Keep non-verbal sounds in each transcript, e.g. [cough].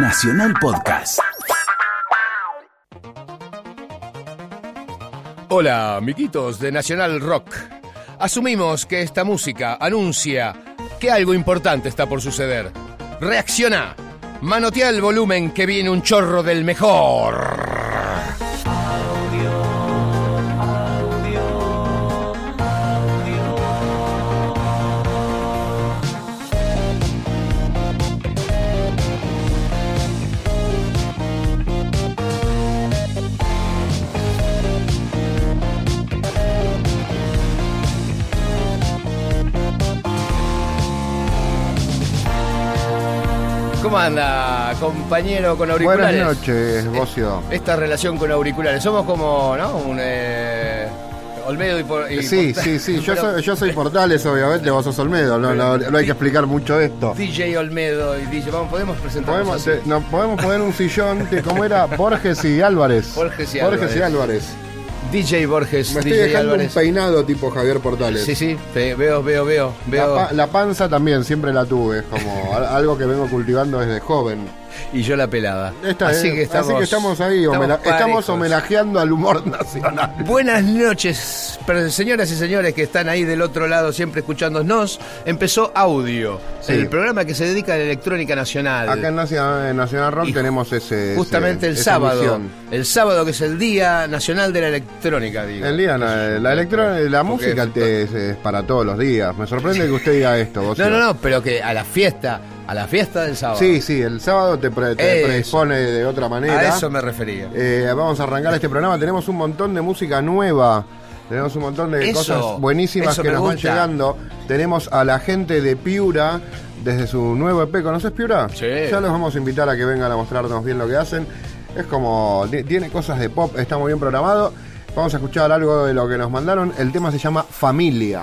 Nacional Podcast. Hola, amiguitos de Nacional Rock. Asumimos que esta música anuncia que algo importante está por suceder. Reacciona. Manotea el volumen que viene un chorro del mejor. ¿Cómo anda, compañero con auriculares? Buenas noches, Bocio. Esta relación con auriculares. Somos como, ¿no? Un. Eh, Olmedo y, por, y Sí, sí, sí. Yo Pero soy, yo soy Portales, obviamente, vos sos Olmedo. No, no, no hay que explicar mucho esto. DJ Olmedo y DJ. Vamos, podemos presentarnos Podemos, nos podemos poner un sillón que, ¿cómo era? Borges y Álvarez. Borges y Borges y Álvarez. DJ Borges, Me estoy DJ dejando Álvarez. un peinado tipo Javier Portales. Sí, sí, te- veo, veo, veo, La, veo. pa- la panza también, siempre la tuve. Es como [laughs] al- algo que vengo cultivando desde joven. Y yo la pelada. Esta así, es- que estamos, así que estamos ahí, estamos, parejos. homenajeando al humor nacional. Buenas noches, pero señoras y señores que están ahí del otro lado siempre escuchándonos. Empezó Audio, Sí. el programa que se dedica a la electrónica nacional. Acá en Nacional, en Nacional Rock Y tenemos ese. Justamente ese- el esa sábado. misión. El sábado que es el Día Nacional de la Electrónica, digo. El día, la, la, la música es para todos los días. Me sorprende que usted diga esto. vos, No, no, no, pero que a la fiesta, a la fiesta del sábado. Sí, sí, el sábado te, pre- te predispone de otra manera. A eso me refería. Eh, vamos a arrancar este programa. Tenemos un montón de música nueva. Tenemos un montón de Eso, cosas buenísimas que nos van llegando. Tenemos a la gente de Piura desde su nuevo EP. ¿Conoces Piura? Sí. Ya los vamos a invitar a que vengan a mostrarnos bien lo que hacen. Es como, ti- tiene cosas de pop, está muy bien programado. Vamos a escuchar algo de lo que nos mandaron. El tema se llama Familia.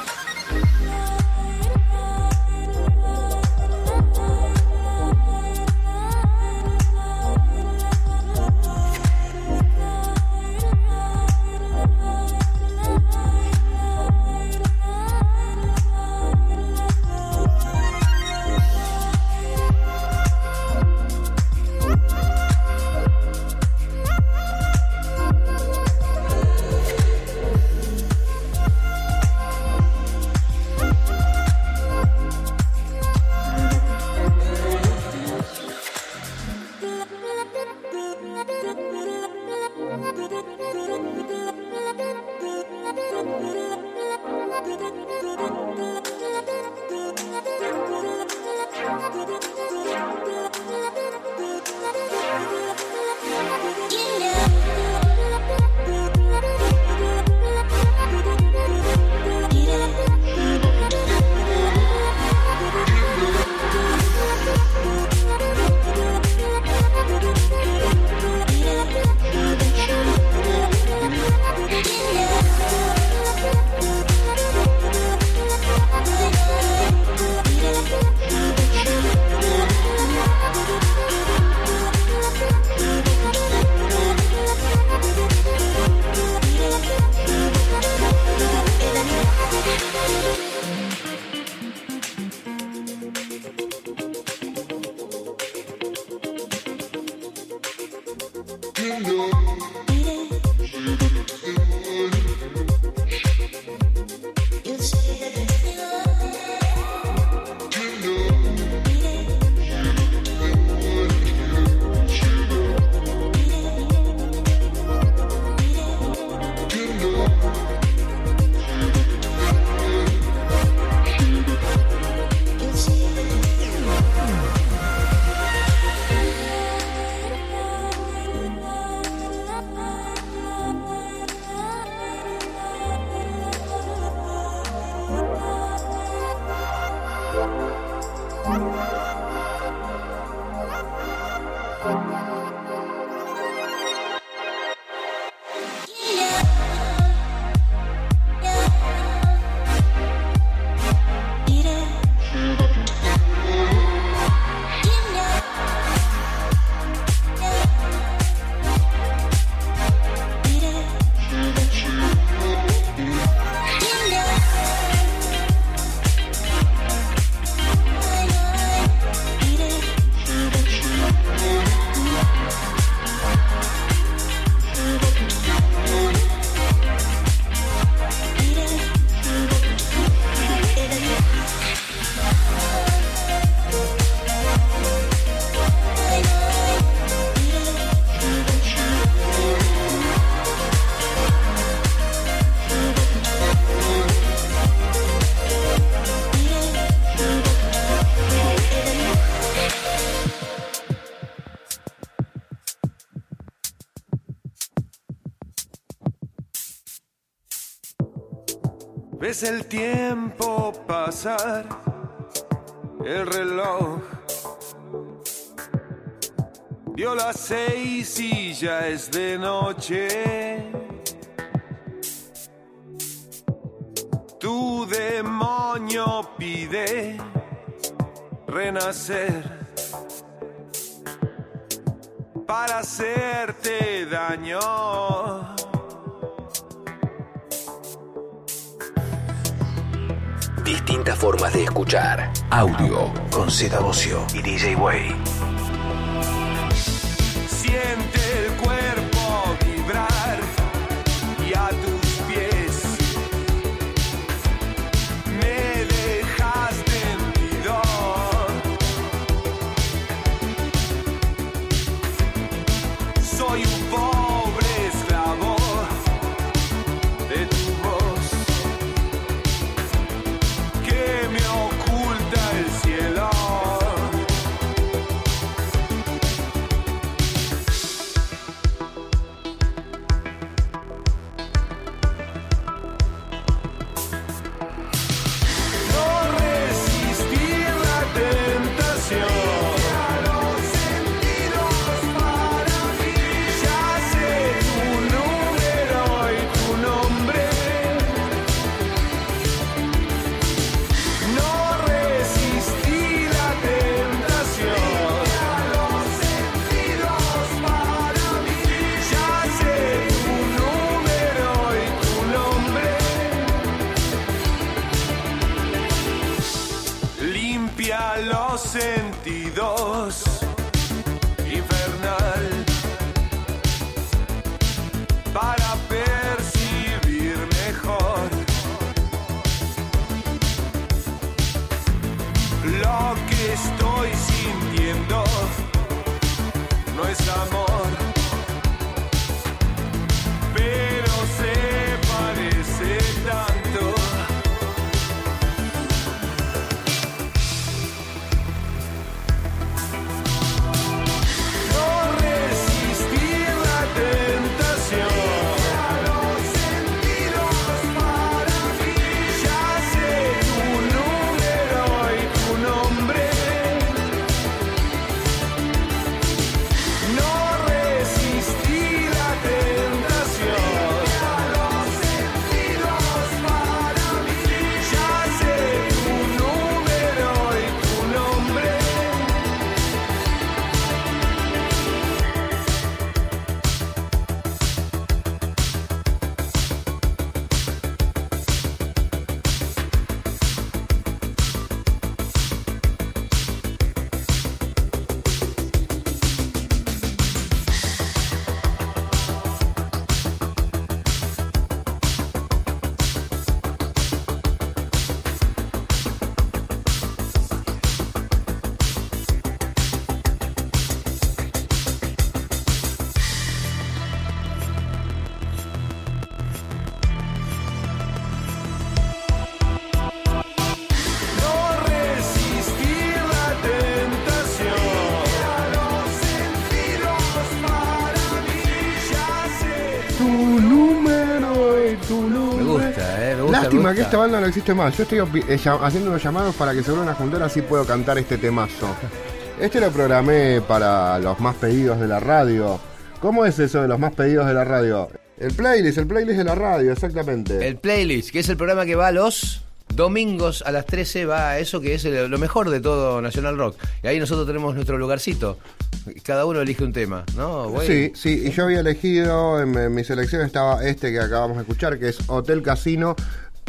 El tiempo pasar, el reloj dio las seis y ya es de noche. Tu demonio pide renacer para hacerte daño. Distintas formas de escuchar. Audio con Z y DJ Way. Siente el cuerpo Lástima que esta banda no existe más. Yo estoy eh, haciendo unos llamados para que se vuelvan a juntar así puedo cantar este temazo. Este lo programé para los más pedidos de la radio. ¿Cómo es eso de los más pedidos de la radio? El playlist, el playlist de la radio, exactamente. El playlist, que es el programa que va los domingos a las 13, va a eso que es lo mejor de todo Nacional Rock. Y ahí nosotros tenemos nuestro lugarcito. Cada uno elige un tema, ¿no? güey? Sí, sí, y yo había elegido, en, en mi selección estaba este que acabamos de escuchar, que es Hotel Casino,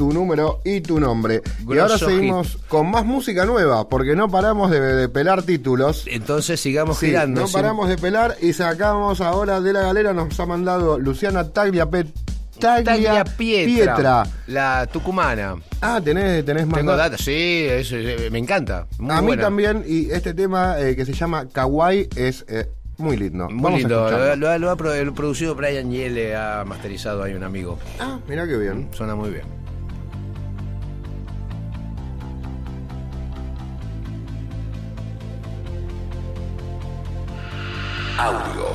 tu número y tu nombre. y ahora seguimos con más música nueva, porque no paramos de, de pelar títulos. Entonces sigamos Sí, girando. no paramos de pelar y sacamos ahora de la galera, nos ha mandado Luciana Tagliapet Taglia, Taglia Pietra, Pietra. La tucumana. Ah, tenés, tenés más Tengo datos. sí, me encanta. Muy A mí también, y este tema eh, que se llama Kawaii es eh, muy lindo. Muy Vamos a lindo. Lo, ha- lo producido Brian Yele, ha masterizado ahí un amigo. Ah, mirá qué bien. Suena muy bien. Audio.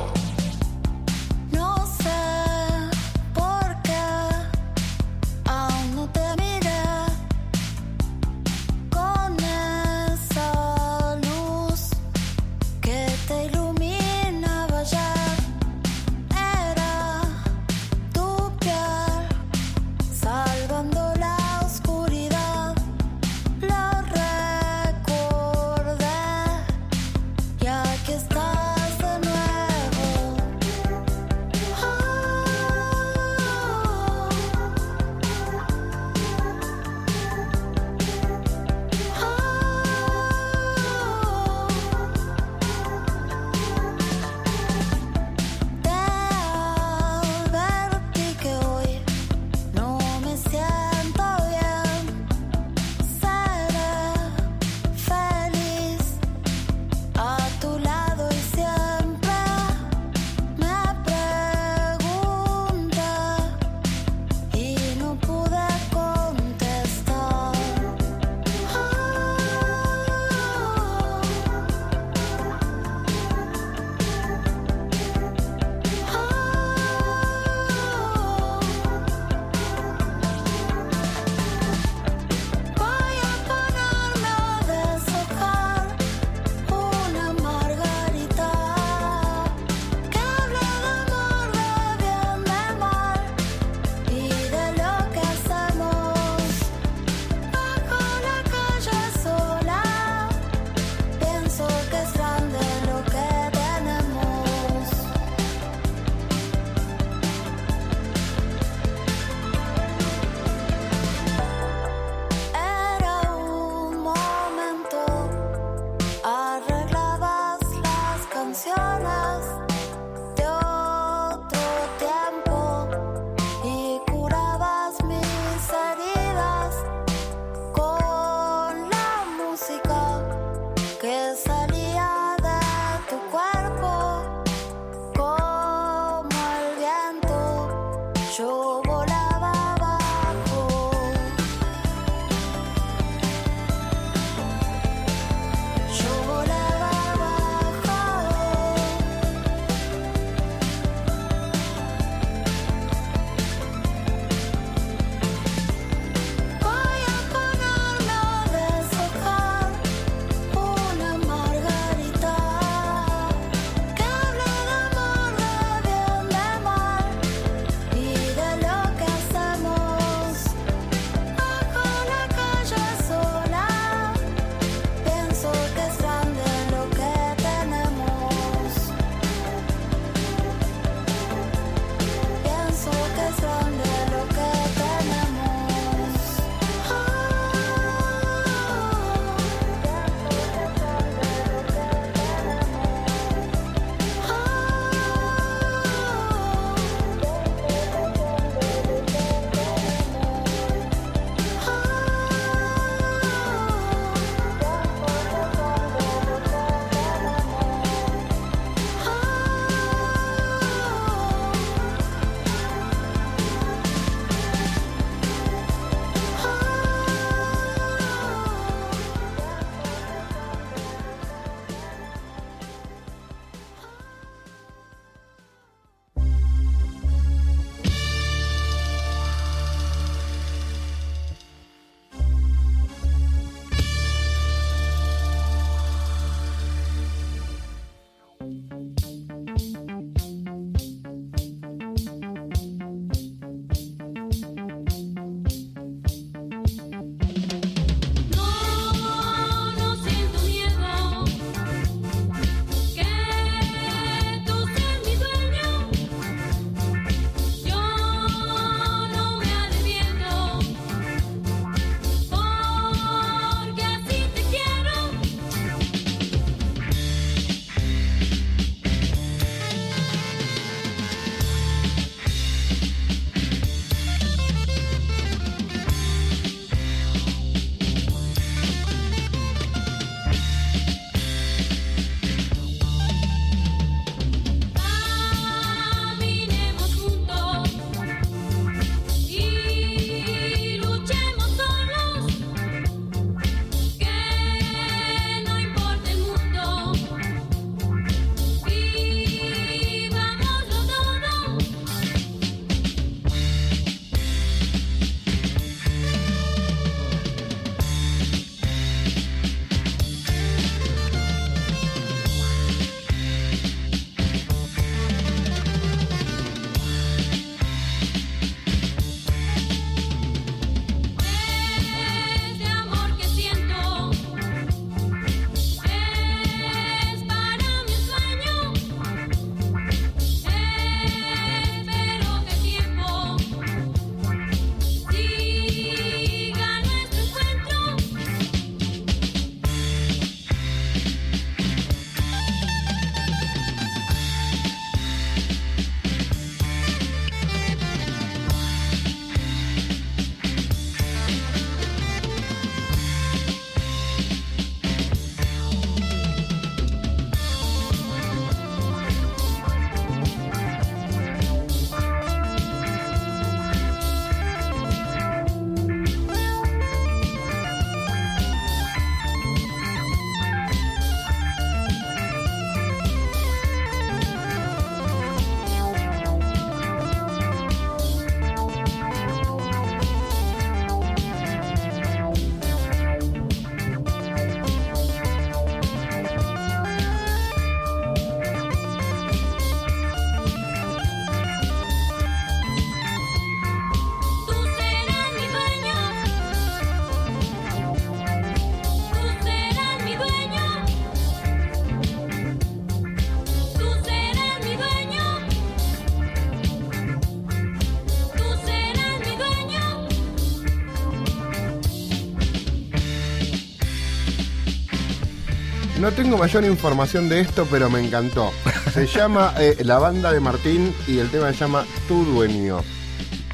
No tengo mayor información de esto, pero me encantó. Se [laughs] llama eh, La Banda de Martín y el tema se llama Tu Dueño.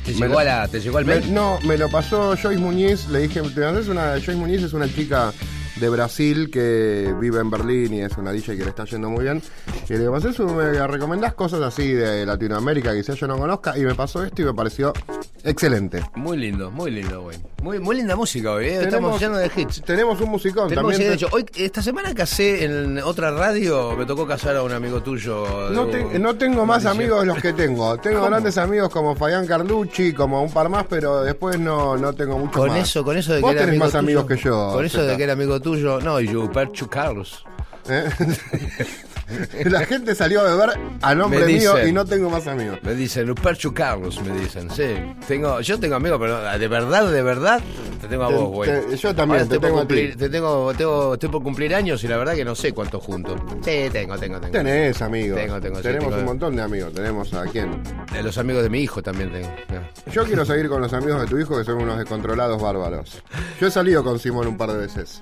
¿Te Me llegó, lo- a la, ¿Te llegó al Me- mail? no, me lo pasó Joyce Muñiz, le dije, ¿te haces una Joyce Muñiz es una chica de Brasil que vive en Berlín y es una DJ que le está yendo muy bien. Y le digo, ¿Haces un- ¿me recomendás cosas así de Latinoamérica que quizás yo no conozca? Y me pasó esto y me pareció excelente. Muy lindo, muy lindo, güey. Muy, muy linda música hoy, ¿eh? Estamos llenos de hits. Tenemos un musicón Tenemos también. de hecho, hoy, esta semana casé en otra radio, me tocó casar a un amigo tuyo. No, de- te- no tengo más amigos de los que tengo. [laughs] Tengo ¿Cómo? grandes amigos como Fabián Carlucci, como un par más, pero después no, no tengo mucho Con más. eso, con eso de Vos que era tenés amigo más amigos que yo. Con eso de que era amigo tuyo. No, y Perchu Carlos. ¿Eh? [laughs] [laughs] La gente salió a beber a nombre mío y no tengo más amigos. Me dicen, Luperchu Carlos, me dicen, sí. Tengo, yo tengo amigos, pero de verdad, de verdad, te tengo a vos, güey. yo también, Ahora te tengo a ti. Te tengo, tengo, estoy por cumplir años y la verdad que no sé cuántos juntos. Sí, tengo, tengo, tengo. Tenés amigos. Tengo, tengo, sí, Tenemos tengo. un montón de amigos. Tenemos a quién. De los amigos de mi hijo también tengo. Yo quiero seguir con los amigos de tu hijo que son unos descontrolados bárbaros. Yo he salido con Simón un par de veces.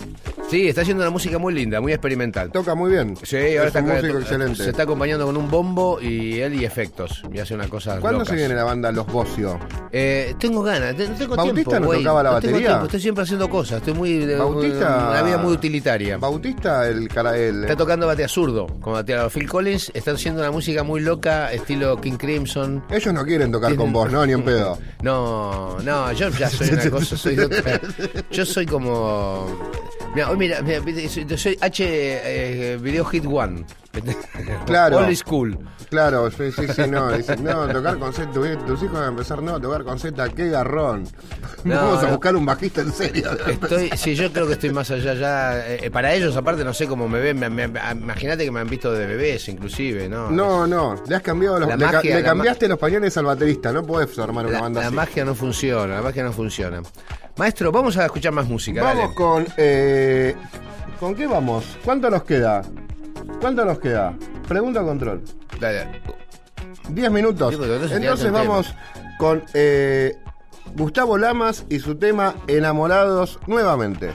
Sí, está haciendo una música muy linda, muy experimental. Toca muy bien. Sí, ahora es está músico to- excelente. Se está acompañando con un bombo y él y efectos. Y hace una cosa. ¿Cuándo locas. se viene la banda Los Bocio? Eh, tengo ganas, no tengo ¿Bautista tiempo, no tocaba la No batería? tiempo, Estoy siempre haciendo cosas, estoy muy de Bautista. una vida muy utilitaria. Bautista, el cara el- Está tocando batea zurdo, como batea Phil Collins, están haciendo una música muy loca, estilo King Crimson. Ellos no quieren tocar con vos, ¿no? Ni en pedo. [laughs] No, no, yo ya soy una [laughs] cosa, soy otra. Yo soy como. Mira, mira, mira, soy- yo soy H eh, Video Hit One. [laughs] Claro. Old School. Claro, sí, sí, sí, no. Dicen, no, tocar con Z, tu- tus hijos van a empezar, no, tocar con Z, qué garrón. No, Vamos a no. buscar un bajista en serio. Estoy, sí, yo creo que estoy más allá ya. eh, para ellos, aparte, no sé cómo me ven. Imagínate que me han visto de bebés, inclusive, ¿no? No, no, le has cambiado los, La le, magia, le la cambiaste los pañales al baterista, no podés armar una La, banda la así. magia no funciona, la magia no funciona. Maestro, vamos a escuchar más música. Vamos dale. con. Eh, ¿Con qué vamos? ¿Cuánto nos queda? ¿Cuánto nos queda? Pregunta control. Dale. 10 minutos. Sí, entonces vamos con eh, Gustavo Lamas y su tema Enamorados nuevamente.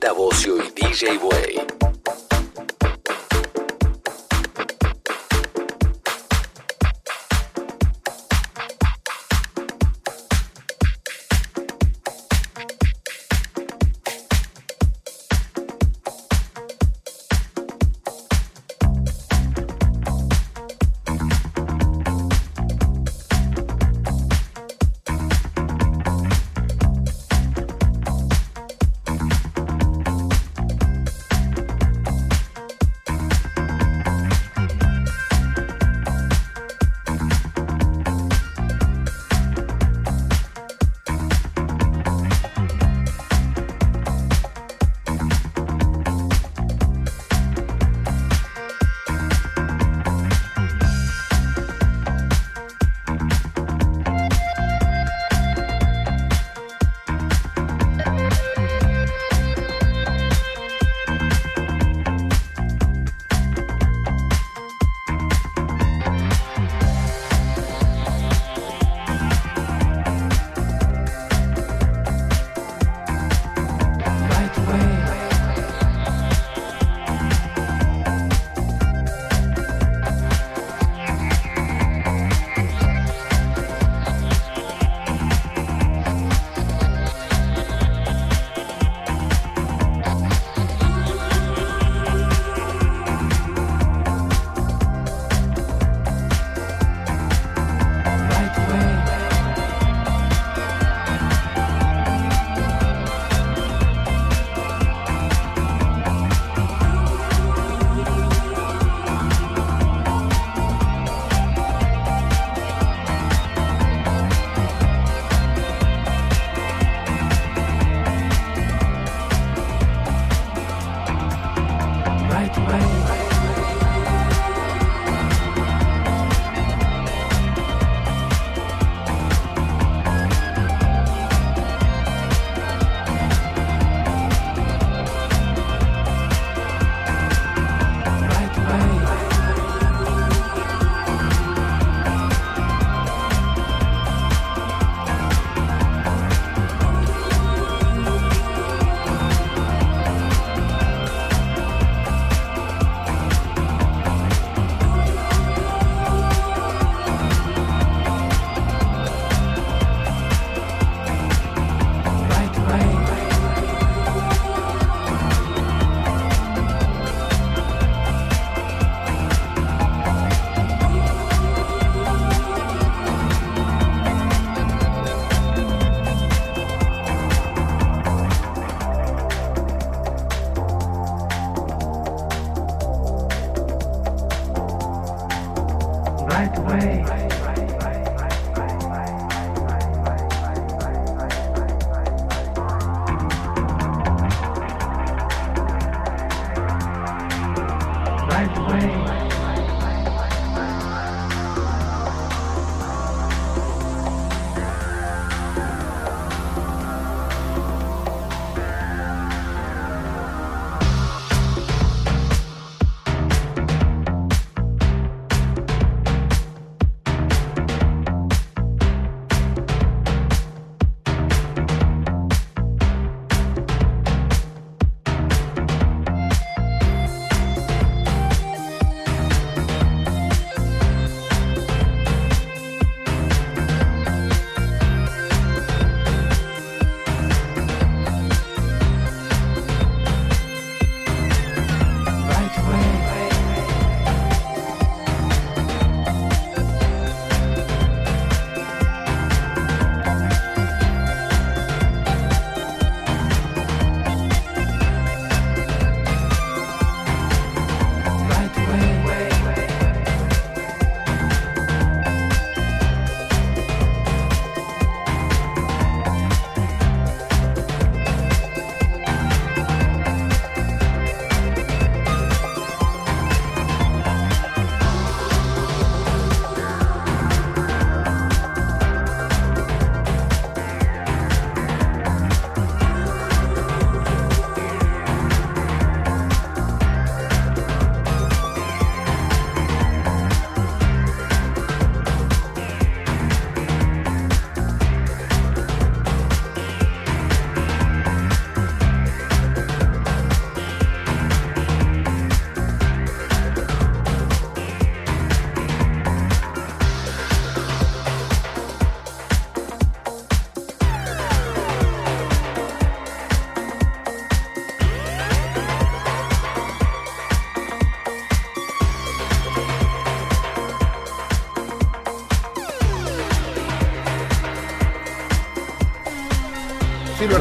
Z y DJ Way.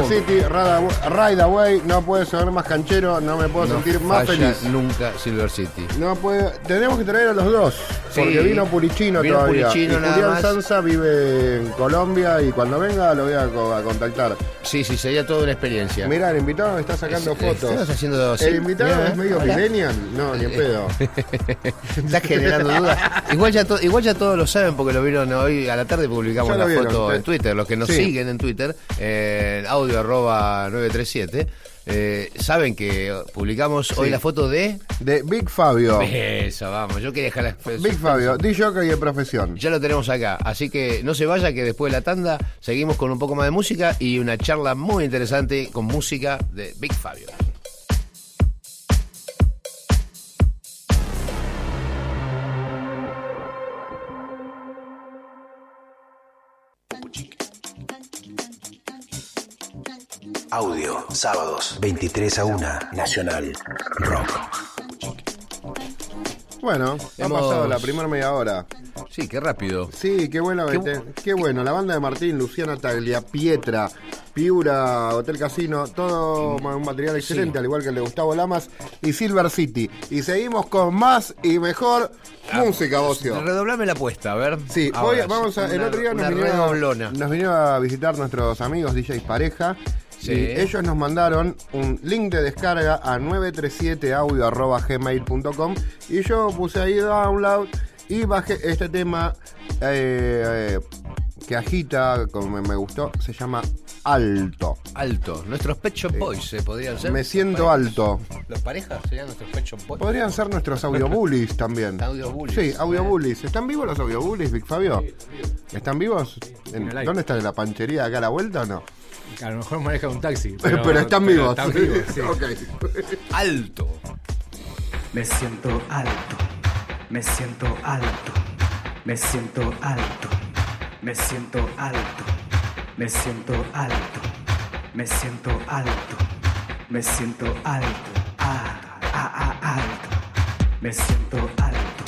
City, Ride Away, no puede ser más canchero, no me puedo No sentir más falla feliz. nunca Silver City. No puede, tenemos que traer a los dos, Sí. porque vino Pulichino Vino todavía. Pulichino y nada Julián más. Sanza vive en Colombia y cuando venga lo voy a, co- a contactar. Sí, sí, sería toda una experiencia. Mira, el invitado me está sacando Es- fotos. estás haciendo. ¿El invitado Mirá, es medio hola. millennial? No, ni en pedo. [laughs] Estás generando dudas. Igual ya, igual ya todos lo saben porque lo vieron hoy a la tarde publicamos la foto en Twitter. Los que nos Sí. siguen en Twitter, eh, audio arroba 937, eh, saben que publicamos hoy la foto de... De Big Fabio. Eso, vamos, yo quería dejar la... Big Fabio, DJ de profesión. Ya lo tenemos acá, así que no se vaya que después de la tanda seguimos con un poco más de música y una charla muy interesante con música de Big Fabio. Sábados, 23 a 1, Nacional Rock. Bueno, ha Hemos- pasado la primera media hora. Sí, qué rápido. Sí, qué bueno, Qué qué, qué bueno. La banda de Martín, Luciana Taglia, Pietra, Piura, Hotel Casino, todo ma- un material excelente, al igual que el de Gustavo Lamas y Silver City. Y seguimos con más y mejor música, Bocio. Redoblame la apuesta, a ver. Sí, Ahora, hoy vamos a. El una- otro día nos vinieron, nos vinieron a visitar nuestros amigos DJs Pareja. Sí. Y ellos nos mandaron un link de descarga a 937audio.gmail.com y yo puse ahí download y bajé este tema eh, eh, que agita, como me, me gustó, se llama Alto. Alto. Nuestros Pet Shop Boys se podrían ser. Me siento alto. ¿Los parejas serían nuestros Pet Shop Boys? Podrían ser nuestros audio bullies también. [laughs] Audio bullies. Sí, audio bullies. ¿Están vivos los audio bullies, Big Fabio? ¿Están vivos? En-. ¿Dónde están? ¿En la panchería acá a la vuelta o no? A lo mejor maneja un taxi. Pero, Pero, están pero vivos. Están vivos, sí. Alto. Me siento alto, me siento alto, me siento alto, me siento alto, me siento alto, me siento alto, me siento alto, ah, ah, ah, alto, me siento alto,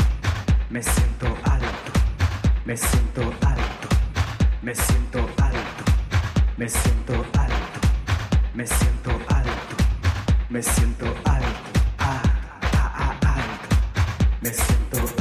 me siento alto, me siento alto, me siento alto, me siento alto, me siento alto, me siento alto, ah, ah, ah, alto, me siento alto,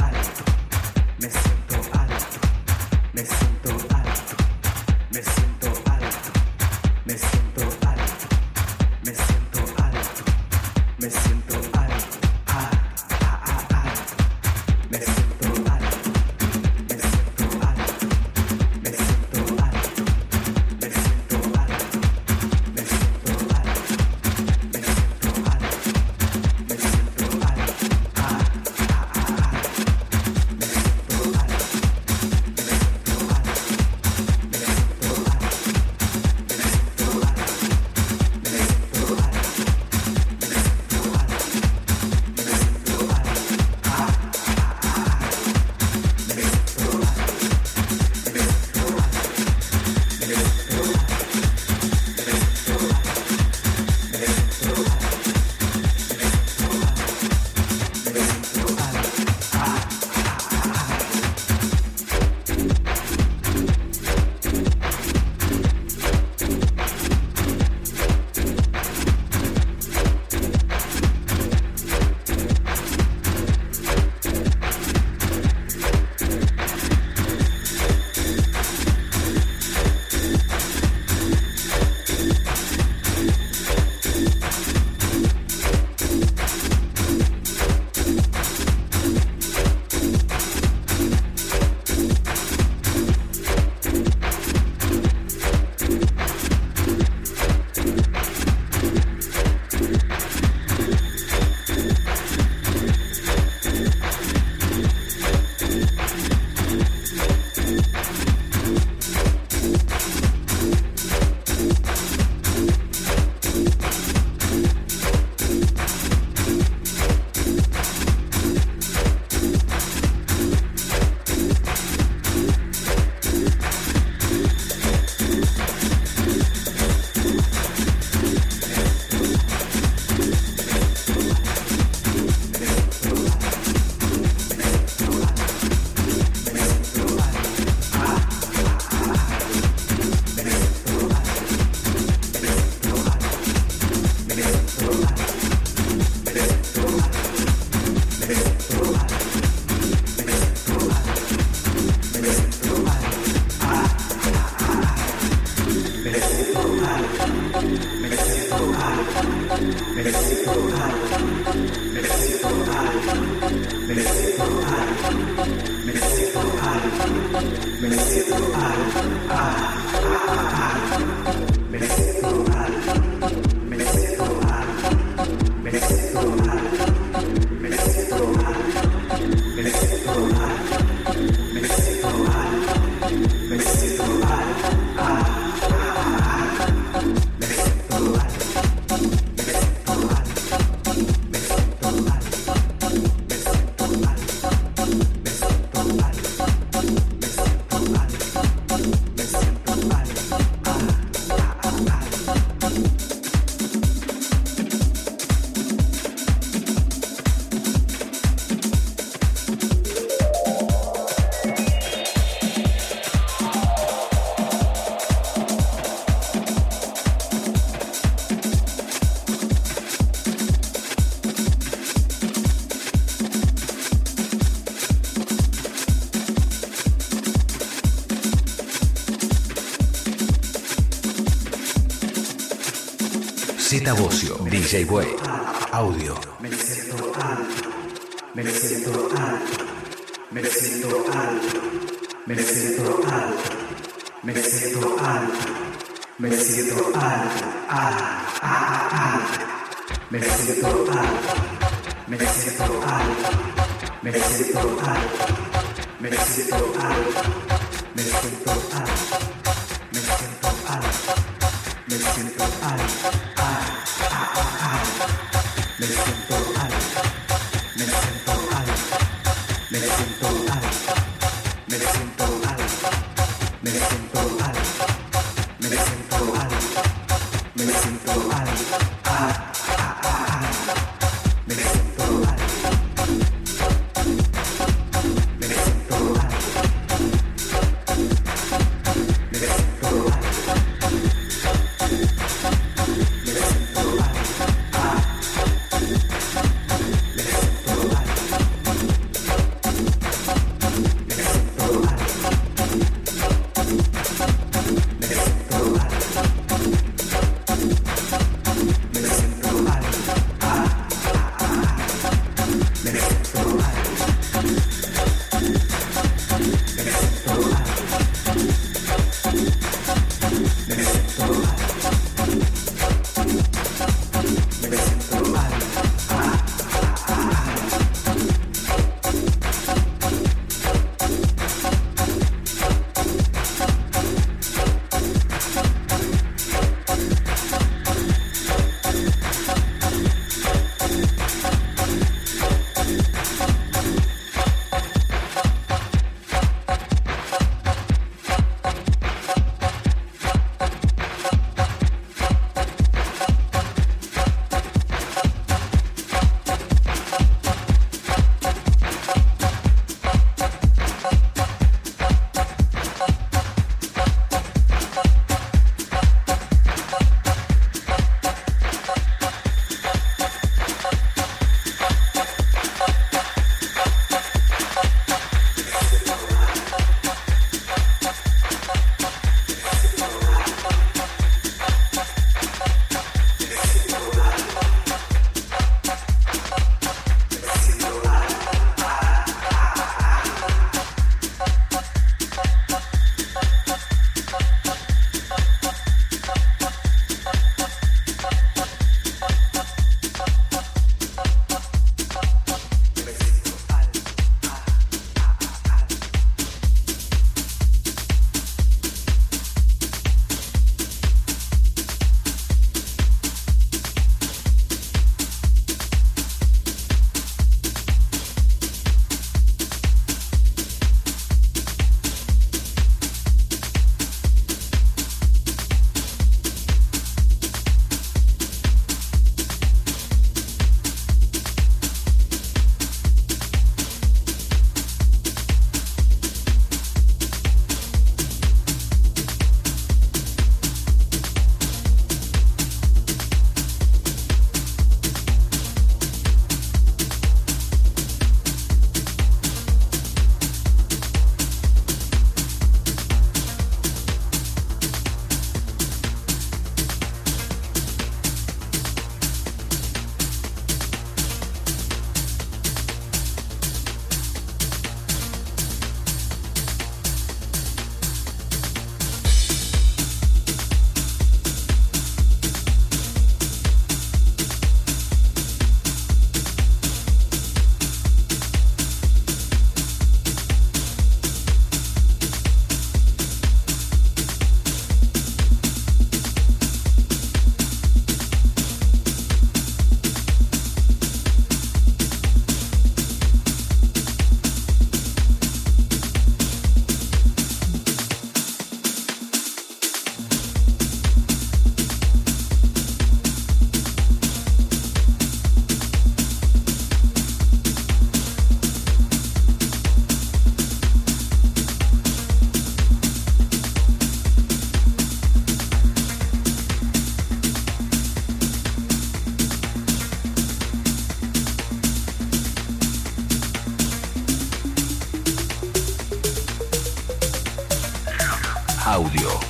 Bocio, DJ Way, audio. Me siento alto, me siento alto, me siento alto, me siento alto, me siento alto, me siento alto, alto, me siento alto, me siento alto, me siento alto, me siento alto.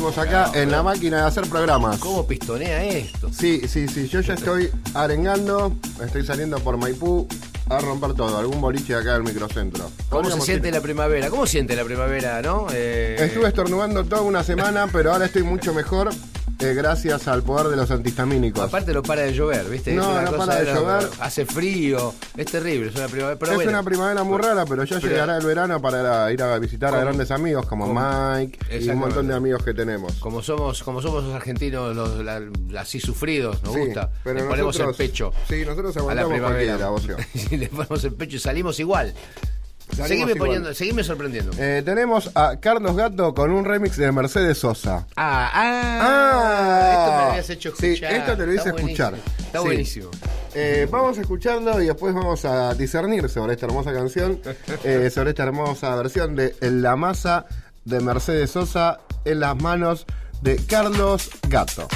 Seguimos acá en la máquina de hacer programas. ¿Cómo pistonea esto? Sí, sí, sí. Yo ya estoy arengando. Estoy saliendo por Maipú a romper todo. Algún boliche acá del microcentro. ¿Cómo se siente ir- la primavera? ¿Cómo siente la primavera, no? Eh, Estuve estornudando toda una semana, pero ahora estoy mucho mejor eh, gracias al poder de los antihistamínicos. Aparte no para de llover, ¿viste? No, no para de llover. Hace frío, es terrible, es una primavera. Pero es bueno, una primavera muy rara, pero ya Pero- llegará el verano para ir a visitar a grandes amigos como Mike y un montón de amigos que tenemos. Como somos, como somos los argentinos, los la- así sufridos, nos Sí, gusta. pero le ponemos el pecho sí, nosotros a la aguantamos primavera. [laughs] le ponemos el pecho y salimos igual. Pues seguime, poniendo, seguime sorprendiendo. Eh, tenemos a Carlos Gato con un remix de Mercedes Sosa. Ah, ah, ah. esto me lo habías hecho escuchar. Esto te lo hice escuchar. Está buenísimo. Eh, vamos a escucharlo y después vamos a discernir sobre esta hermosa canción, eh, sobre esta hermosa versión de La masa de Mercedes Sosa en las manos de Carlos Gato.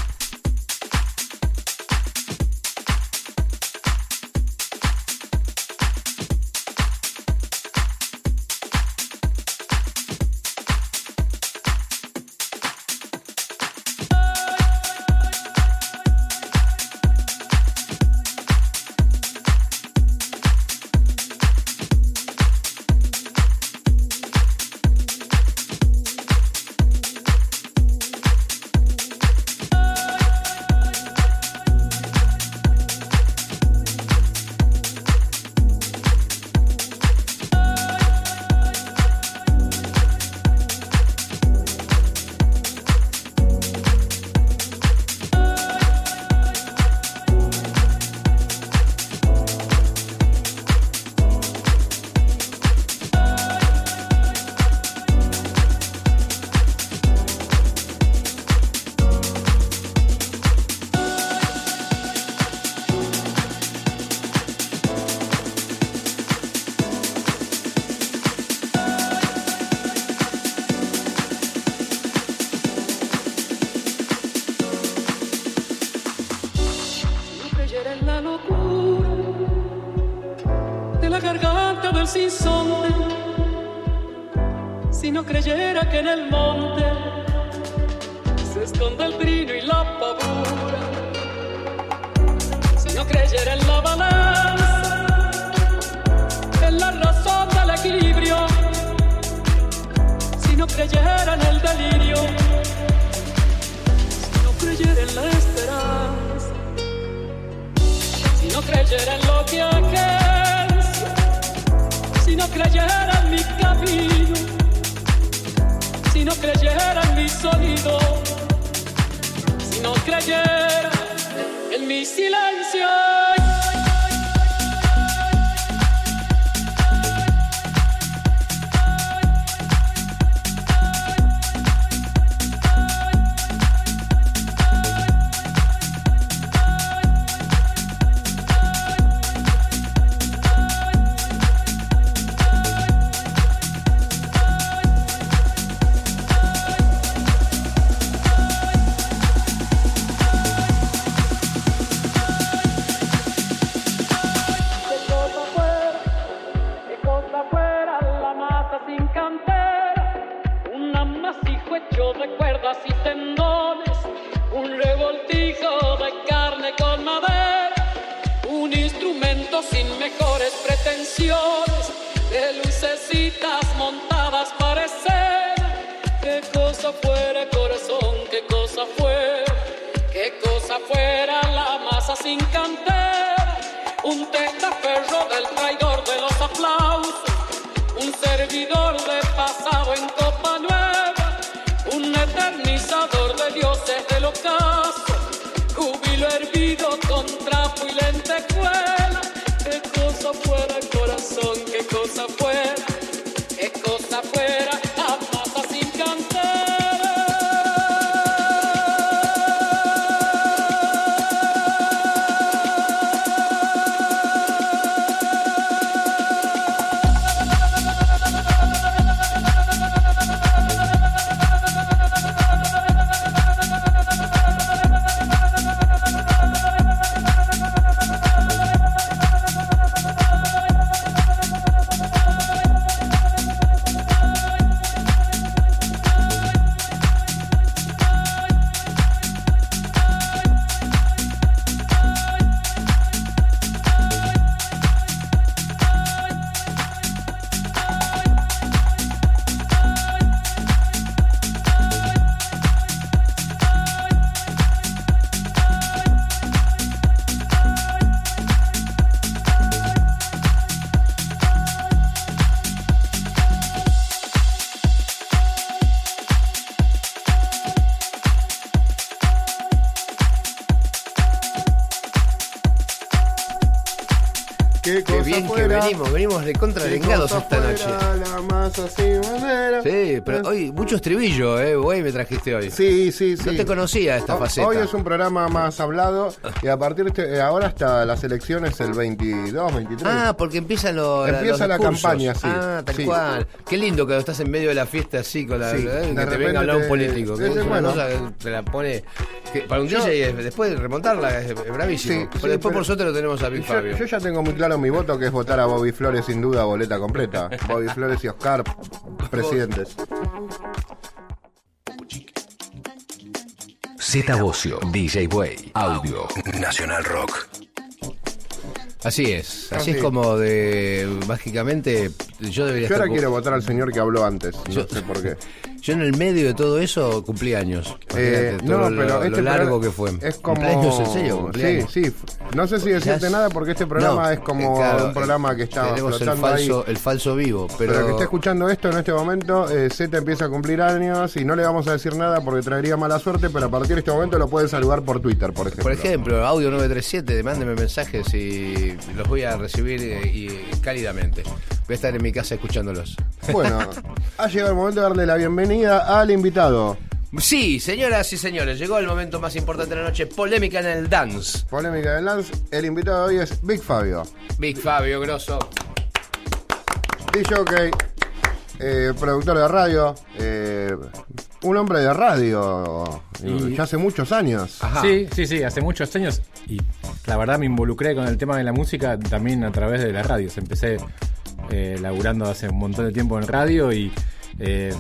silencio. Venimos, venimos de vengados cosa esta noche. fuera la masa sin bandera. Sí, pero hoy mucho estribillo, eh, güey, me trajiste hoy. Sí, sí, sí. No te conocía esta faceta. Hoy es un programa más hablado y a partir de este- ahora hasta las elecciones el 22, 23. Ah, porque empiezan los Empieza los la campaña, sí. Ah, tal Sí. cual. Qué lindo que estás en medio de la fiesta así con la Sí, eh, de que te venga a hablar un te- político. Que es una bueno. que te la pone que para un Yo- DJ es- después remontarla es bravísimo. Sí, pero sí, después pero- por suerte lo tenemos a Big Yo, Fabio. yo ya tengo muy claro mi voto que es votar a Bobby Flores sin duda boleta completa. [laughs] Bobby Flores y Oscar, presidentes. Z Bocio, DJ Way, Audio, Nacional Rock. Así es, así Así. es como de mágicamente yo debería Yo ahora estar quiero votar al señor que habló antes, no Yo- sé por qué. [laughs] Yo en el medio de todo eso cumplí años. Eh, Imagínate no, lo, pero lo este largo programa que fue. Es como... ¿Cumpleaños en serio? Sí, ¿Cumpleaños? sí. No sé si decirte nada porque este programa No, es como eh, claro, un programa que está tenemos el flotando ahí. falso, el falso vivo, pero, Pero, que esté escuchando esto en este momento, eh, Z empieza a cumplir años y no le vamos a decir nada porque traería mala suerte, pero a partir de este momento lo pueden saludar por Twitter, por ejemplo. por ejemplo, audio 937, mándenme mensajes y los voy a recibir eh, y cálidamente. Voy a estar en mi casa escuchándolos. Bueno, [laughs] ha llegado el momento de darle la bienvenida al invitado. Sí, señoras y señores, llegó el momento más importante de la noche, polémica en el dance. Polémica del Lance. El invitado de hoy es Big Fabio. Big Fabio Grosso. DJ, eh, productor de radio, eh, un hombre de radio Y- ya hace muchos años. Ajá. Sí, sí, sí, hace muchos años y la verdad me involucré con el tema de la música también a través de las radios. Empecé eh, laburando hace un montón de tiempo en radio y eh,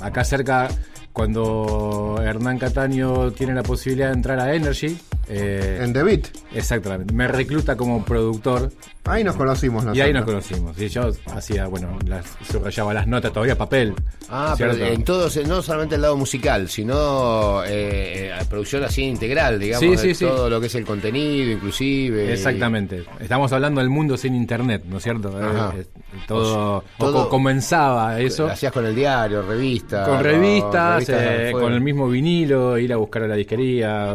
acá cerca, cuando Hernán Cataño tiene la posibilidad de entrar a Energy, eh, En The Beat. exactamente, me recluta como productor Ahí nos conocimos nosotros. y ahí nos conocimos. Y yo hacía, bueno, las, subrayaba las notas, todavía papel. Ah, pero en todos, no solamente el lado musical, sino eh, producción así integral, digamos, Sí, de sí, sí. todo lo que es el contenido, inclusive. Exactamente. Estamos hablando del mundo sin internet, ¿no es cierto? Ajá. Eh, eh, todo, O todo- o comenzaba Lo eso hacías con el diario, revistas. con revistas, revistas eh, con el mismo vinilo, ir a buscar a la disquería.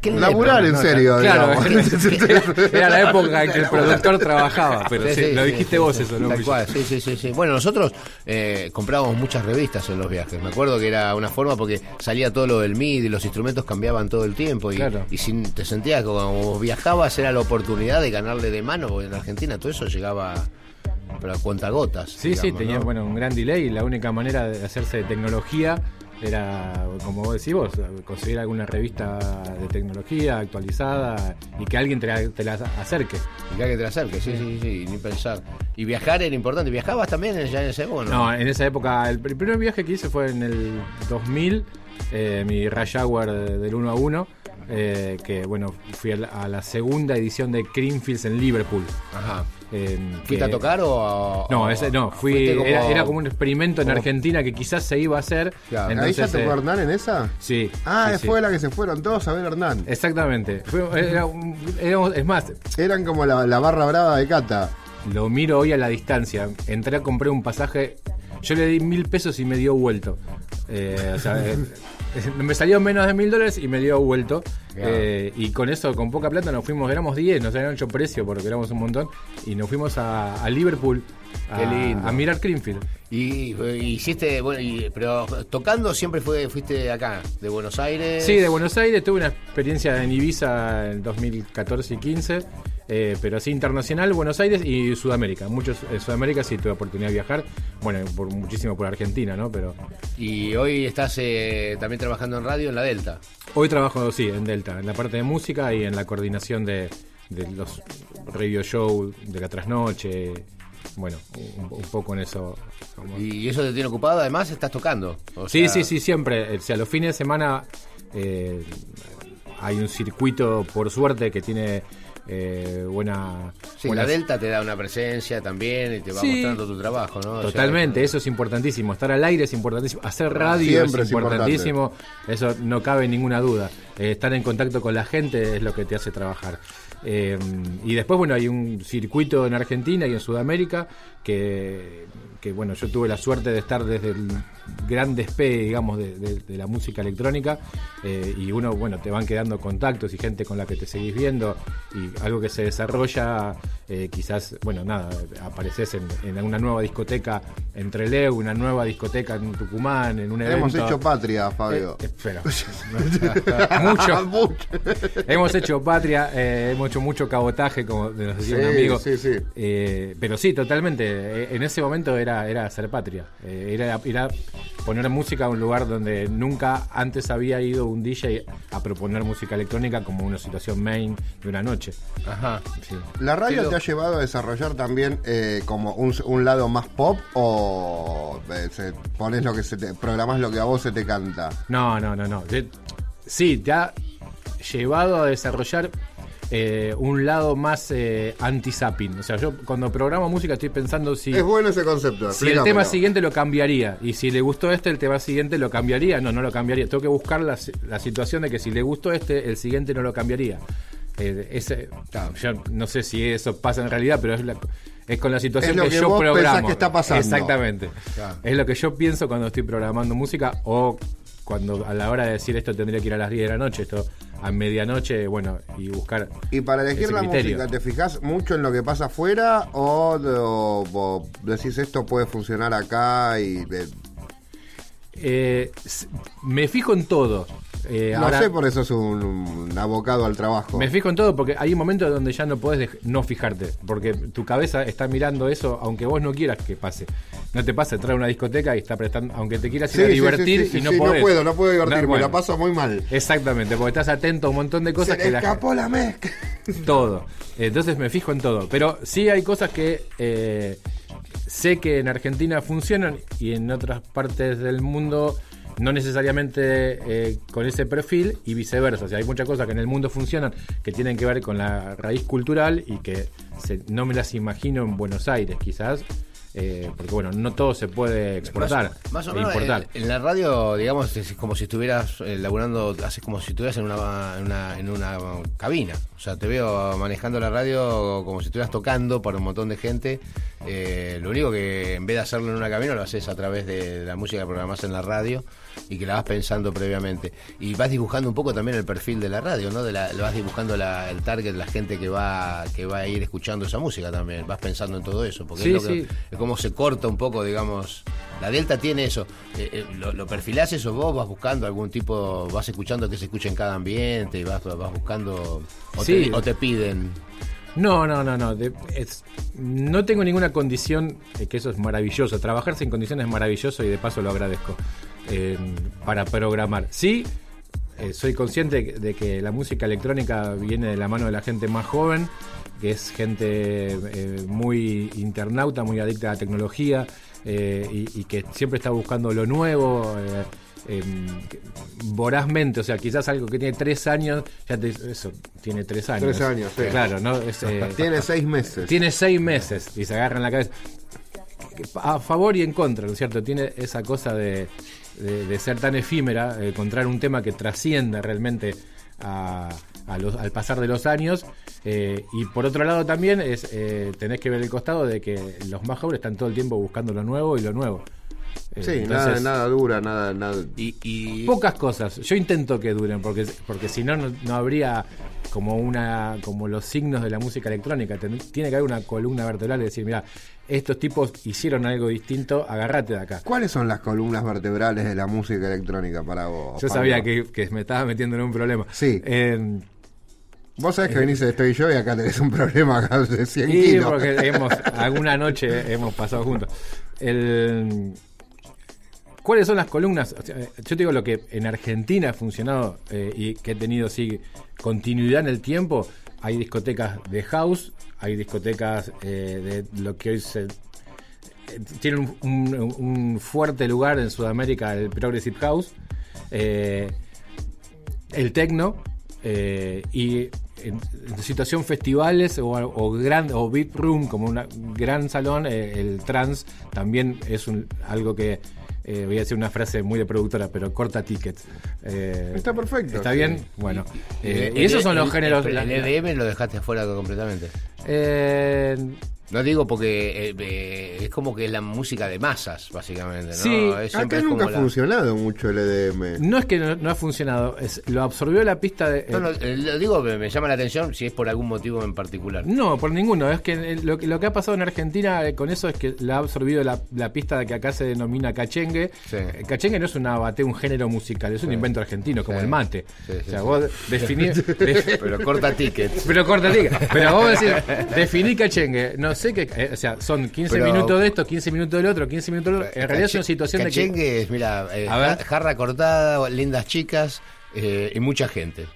¿Qué Laburar en serio, Claro, [laughs] era la época en que el productor trabajaba, pero Sí, sí, sí, lo dijiste sí, vos sí, eso, ¿no? Tal cual, sí, sí, sí, sí. Bueno, nosotros eh, comprábamos muchas revistas en los viajes. Me acuerdo que era una forma porque salía todo lo del MIDI, los instrumentos cambiaban todo el tiempo y, Claro. y si te sentías que como viajabas era la oportunidad de ganarle de mano, porque en Argentina todo eso llegaba pero a cuentagotas. Sí, sí, digamos, tenía ¿no? bueno, un gran delay y la única manera de hacerse de tecnología era, como vos decís vos, conseguir alguna revista de tecnología actualizada y que alguien te la, te la acerque. Y que te la acerques, sí, sí, sí, ni pensar. Y viajar era importante. ¿Viajabas también ya en ese época? No, en esa época, el, pr- primer viaje que hice fue en el 2000, eh, mi Rush Hour de- del 1 a 1, eh, que bueno, fui a la, a la segunda edición de Creamfields en Liverpool. Ajá. Eh, ¿Fuiste a tocar o.? No, o- ese, no, fui, como- era, era como un experimento en Argentina que quizás se iba a hacer. Claro. ¿Ahí entonces, ya te eh, fue Hernán en esa? Sí. Ah, sí, sí. fue la que se fueron todos a ver Hernán. Exactamente. Fue- era éramos- es más, Eran como la, la barra brava de Cata. Lo miro hoy a la distancia. Entré a comprar un pasaje. Yo le di mil pesos y me dio vuelto. Eh, o sea, eh, [laughs] me salió menos de mil dólares y me dio vuelto. Claro. Eh, y con eso, con poca plata, nos fuimos. Éramos 10, nos habían hecho precio porque éramos un montón. Y nos fuimos a, a Liverpool a, Qué lindo. a mirar Greenfield. Y, y hiciste, bueno, y- pero tocando siempre fue, fuiste acá, de Buenos Aires. Sí, de Buenos Aires. Tuve una experiencia en Ibiza en 2014 y 15. Eh, pero así internacional, Buenos Aires y Sudamérica. Muchos en Sudamérica sí tuve oportunidad de viajar. Bueno, por muchísimo por Argentina, ¿no? Pero Y hoy estás eh, también trabajando en radio en la Delta. Hoy trabajo, sí, en Delta, en la parte de música y en la coordinación de, de los radio show de la trasnoche. Bueno, un, un poco en eso. como- Y eso te tiene ocupado, además estás tocando. O Sí, sea, sí, sí, siempre. O sea, los fines de semana eh, hay un circuito, por suerte, que tiene eh, buena... Sí, buenas- la Delta te da una presencia también y te va Sí. mostrando tu trabajo, ¿no? O sea, Totalmente, eso es importantísimo. Estar al aire es importantísimo. Hacer radio Siempre es importantísimo. Eso no cabe ninguna duda. Eh, estar en contacto con la gente es lo que te hace trabajar. Eh, y después, bueno, hay un circuito en Argentina y en Sudamérica que, que, bueno, yo tuve la suerte de estar desde el gran despegue, digamos, de, de- de la música electrónica eh, y uno, bueno, te van quedando contactos y gente con la que te seguís viendo y algo que se desarrolla, eh, quizás, bueno, nada, apareces en, en una nueva discoteca en Trelew, una nueva discoteca en Tucumán, en un evento. Hemos hecho patria, Fabio. Eh, espera. [laughs] mucho. [laughs] Mucho. hemos hecho patria, eh, hemos hecho mucho cabotaje, como nos decía un Sí, amigo. sí, sí. Eh, pero sí, totalmente. eh, en ese momento era, era hacer patria. Eh, era, era poner música a un lugar donde nunca antes había ido un DJ a proponer música electrónica como una situación main de una noche. Ajá. Sí. ¿La radio Pero- te ha llevado a desarrollar también eh, como un, un lado más pop o eh, se- pones lo que se te, programás lo que a vos se te canta? No, no, no, no. De- sí, te ha llevado a desarrollar eh, un lado más eh, anti-zapping. O sea, yo cuando programo música estoy pensando si, Es bueno ese concepto. si el tema siguiente lo cambiaría. Y si le gustó este, el tema siguiente lo cambiaría. No, no lo cambiaría. Tengo que buscar la, la situación de que si le gustó este, el siguiente no lo cambiaría. Eh, ese, yo no sé si eso pasa en realidad, pero es, la- es con la situación Es lo que, que yo vos programo. que está pasando. Exactamente. Claro. Es lo que yo pienso cuando estoy programando música o cuando a la hora de decir esto tendría que ir a las 10 de la noche, esto a medianoche, bueno, y buscar. Y para elegir la música, ¿te fijas mucho en lo que pasa afuera o, o- o decís esto puede funcionar acá y eh, Eh, me fijo en todo. Eh, no ahora- sé, por eso es un, un abocado al trabajo. Me fijo en todo porque hay un momento donde ya no podés no fijarte, porque tu cabeza está mirando eso aunque vos no quieras que pase. No te pasa entrar a una discoteca y está prestando, aunque te quieras ir Sí, a divertir sí, sí, y no podés. puedo, no puedo divertirme, No, bueno. la paso muy mal. Exactamente, porque estás atento a un montón de cosas Se que le la escapó la mezcla. todo. Entonces me fijo en todo. Pero sí hay cosas que eh, sé que en Argentina funcionan y en otras partes del mundo no necesariamente eh, con ese perfil y viceversa. O sea, hay muchas cosas que en el mundo funcionan que tienen que ver con la raíz cultural y que se- no me las imagino en Buenos Aires, quizás. eh, porque bueno, no todo se puede exportar Más, más o e menos importar. en, en la radio, digamos, es como si estuvieras eh, laburando, haces como si estuvieras en una, en una en una cabina. O sea, te veo manejando la radio como si estuvieras tocando para un montón de gente. Eh, lo único que en vez de hacerlo en una cabina lo haces a través de la música que programás en la radio y que la vas pensando previamente. Y vas dibujando un poco también el perfil de la radio, ¿no? De la, vas dibujando la- el target, la gente que va que va a ir escuchando esa música también. Vas pensando en todo eso, porque Sí, es, lo que- sí. es como se corta un poco, digamos. La Delta tiene eso. Eh, eh, lo, lo perfilás eso vos, vas buscando algún tipo, vas escuchando que se escuche en cada ambiente y vas, vas buscando. O, Sí. te, o te piden. No, no, no, no. es- no tengo ninguna condición, que eso es maravilloso. Trabajar sin condiciones es maravilloso y de paso lo agradezco. eh, para programar. Sí, eh, soy consciente de que la música electrónica viene de la mano de la gente más joven, que es gente eh, muy internauta, muy adicta a la tecnología y que siempre está buscando lo nuevo. Eh, vorazmente, o sea, quizás algo que tiene tres años, ya te, eso, tiene tres años. Tres años, sí. Claro, ¿no? Es, eh, [laughs] Tiene seis meses. tiene seis meses y se agarran la cabeza. A favor y en contra, ¿no es cierto? Tiene esa cosa de, de- de ser tan efímera, de encontrar un tema que trascienda realmente a- a los- al pasar de los años. eh, y por otro lado también es eh, tenés que ver el costado de que los más jóvenes están todo el tiempo buscando lo nuevo y lo nuevo. Eh, Sí, entonces, nada, nada dura, nada, nada. Y, y- Pocas cosas. Yo intento que duren, porque, porque si no, no habría como una como los signos de la música electrónica. Ten- tiene que haber una columna vertebral y decir, mira, estos tipos hicieron algo distinto, agárrate de acá. ¿Cuáles son las columnas vertebrales de la música electrónica para vos? Yo Pablo? sabía que, que me estaba metiendo en un problema. Sí. Eh, Vos sabés que venís de Estoy Yo y acá tenés un problema [laughs] acá de 100 y kilos. porque hemos, alguna noche hemos pasado juntos. El, ¿Cuáles son las columnas? Yo te digo lo que en Argentina ha funcionado eh, y que he tenido sí, continuidad en el tiempo. Hay discotecas de house, hay discotecas eh, de lo que hoy se. eh, Tiene un, fuerte lugar en Sudamérica el Progressive House, el techno eh, y en, en situación festivales o, o o room como un gran salón, el trance también es un- algo que eh, voy a decir una frase muy de productora, pero corta tickets. Eh, Está perfecto, ¿Está sí. bien? Bueno. eh, y esos son el- los géneros. El, EDM lo dejaste afuera completamente. Eh, No digo porque eh, eh, es como que es la música de masas, básicamente. ¿no? Sí, Es Acá es nunca ha la- funcionado mucho el EDM. no es que no, no ha funcionado, es, lo absorbió la pista de. No, no, lo digo, me, me llama la atención si es por algún motivo en particular. No, por ninguno. Es que lo, que- lo que ha pasado en Argentina con eso es que la ha absorbido la, la pista que acá se denomina cachengue. Sí. Cachengue no es una bate, un género musical, es un invento argentino, como Sí. el mate. Sí, sí, o sea, sí. vos definís. de- [laughs] Pero corta tickets. pero corta, diga. Pero vos decís, [laughs] definí cachengue. No sé qué. eh, o sea, son 15 Pero- minutos de esto, 15 minutos del otro, 15 minutos del otro. En realidad es una situación de que. Cachengue es, mira, eh, A ver. ja- jarra cortada, lindas chicas eh, y mucha gente.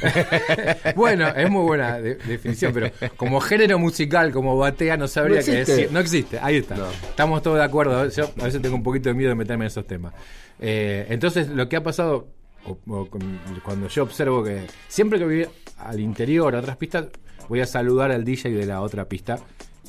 [laughs] Bueno, es muy buena de- definición, pero como género musical, como batea, no sabría No qué existe. decir. No existe, ahí está. Estamos todos de acuerdo. Yo a veces tengo un poquito de miedo de meterme en esos temas. Eh, entonces, lo que ha pasado, o- o con- cuando yo observo que siempre que voy al interior, a otras pistas, voy a saludar al DJ de la otra pista.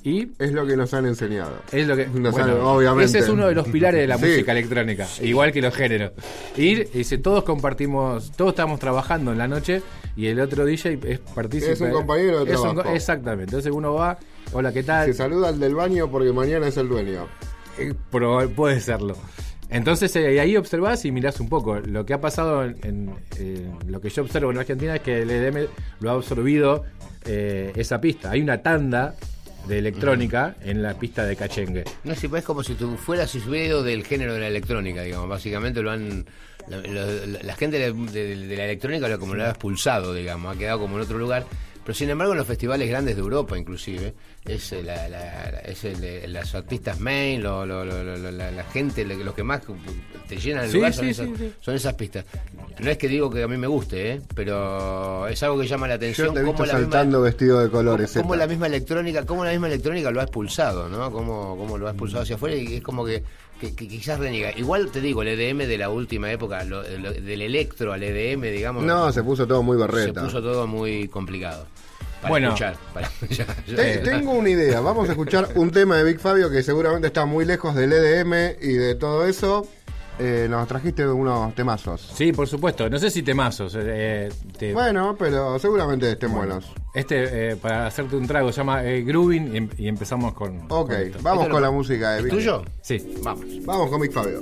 Y Es lo que nos han enseñado. es lo que. Nos bueno, han- obviamente. Ese es uno de los pilares de la Sí. música electrónica, igual que los géneros. Ir, dice, todos compartimos, todos estamos trabajando en la noche y el otro DJ es partícipe. Es un compañero de un trabajo. exactamente. Entonces uno va, hola, ¿qué tal? Se saluda al del baño porque mañana es el dueño. Eh, puede serlo. Entonces eh, ahí observás y mirás un poco. Lo que ha pasado en, en, eh, lo que yo observo en Argentina es que el EDM lo ha absorbido eh, esa pista. Hay una tanda de electrónica en la pista de Cachengue. No pues es como si tú fueras sucedido del género de la electrónica, digamos. Básicamente lo han. La- la gente de, de- de la electrónica lo, como lo ha expulsado, digamos, ha quedado como en otro lugar. Pero sin embargo, en los festivales grandes de Europa, inclusive, es, eh, la, la- la- es el de- los artistas main, lo- lo- lo- lo- lo- la, la gente, lo- los que más te llenan el Sí, lugar sí, son, sí, esas, sí. son esas pistas. No es que digo que a mí me guste, ¿eh? pero es algo que llama la atención. Yo te he visto misma- saltando vestido de colores. cómo la misma electrónica cómo la misma electrónica lo ha expulsado no cómo, cómo lo ha expulsado hacia afuera y es como que, que- que quizás reniega igual te digo el EDM de la última época lo- lo- del electro al EDM digamos No, se puso todo muy se berreta. puso todo muy complicado para Bueno. escuchar para. [laughs] Te- tengo una idea. Vamos a escuchar un tema de Big Fabio que seguramente está muy lejos del EDM y de todo eso. Eh, nos trajiste unos temazos. Sí, por supuesto. No sé si temazos. eh, te- Bueno, pero seguramente estén buenos. Este, eh, para hacerte un trago, se llama eh, Grooving y, em- y empezamos con. Ok, con vamos Esto con lo- la música de ¿Es Big tuyo Sí. vamos Vamos con Big Fabio.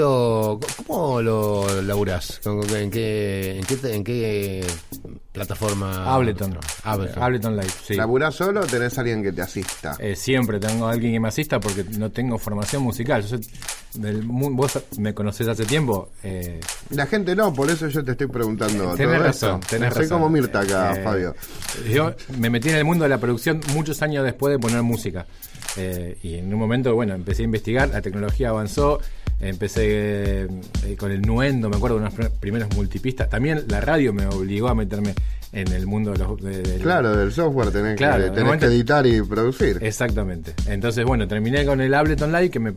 Esto, ¿cómo lo laburás? ¿Con- con- ¿En qué, en qué, en qué plataforma? Ableton. Ableton. Ableton Live, sí. ¿Laburás solo o tenés alguien que te asista? Eh, siempre tengo a alguien que me asista porque no tengo formación musical. Yo soy del vos me conocés hace tiempo. eh, La gente no, por eso yo te estoy preguntando. tenés todo razón, esto. tenés Soy razón. como Mirta acá, Eh, Fabio. Yo me metí en el mundo de la producción muchos años después de poner música. Eh, y en un momento, bueno, empecé a investigar, la tecnología avanzó, empecé eh, con el nuendo, me acuerdo de unos pr- primeros multipistas. También la radio me obligó a meterme en el mundo de los... de- Claro, del software tenés, Claro, que, en tenés momento- que editar y producir. Exactamente. Entonces, bueno, terminé con el Ableton Live, que me,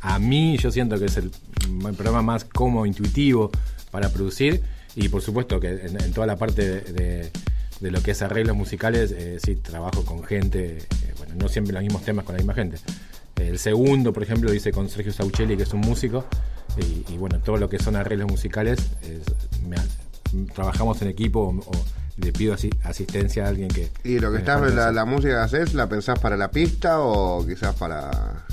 a mí yo siento que es el, el programa más cómodo, intuitivo para producir. Y por supuesto que en, en toda la parte de, de- de lo que es arreglos musicales, eh, sí, trabajo con gente, eh, bueno, no siempre los mismos temas con la misma gente. El segundo, por ejemplo, lo hice con Sergio Sauchelli, que es un músico. Y, y bueno, todo lo que son arreglos musicales, es- me- trabajamos en equipo o, o le pido asi- asistencia a alguien que... ¿Y lo que estás, la, la música que haces, la pensás para la pista o quizás para.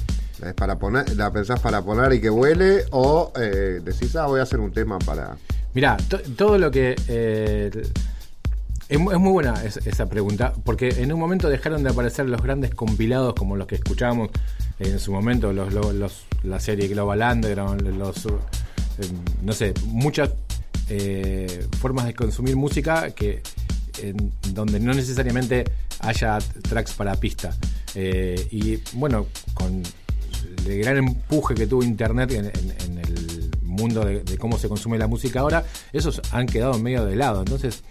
¿Es para poner, ¿La pensás para poner y que huele? ¿O eh, decís, ah, voy a hacer un tema para. Mirá, to- todo lo que... eh, es, mu- es muy buena es- esa pregunta, porque en un momento dejaron de aparecer los grandes compilados como los que escuchábamos en su momento, los, los- la serie Global Underground, los... eh, no sé, muchas eh, formas de consumir música que en donde no necesariamente haya tracks para pista. Eh, y bueno, con el gran empuje que tuvo Internet en, en- en el mundo de, de cómo se consume la música ahora, esos han quedado medio de lado. Entonces, es-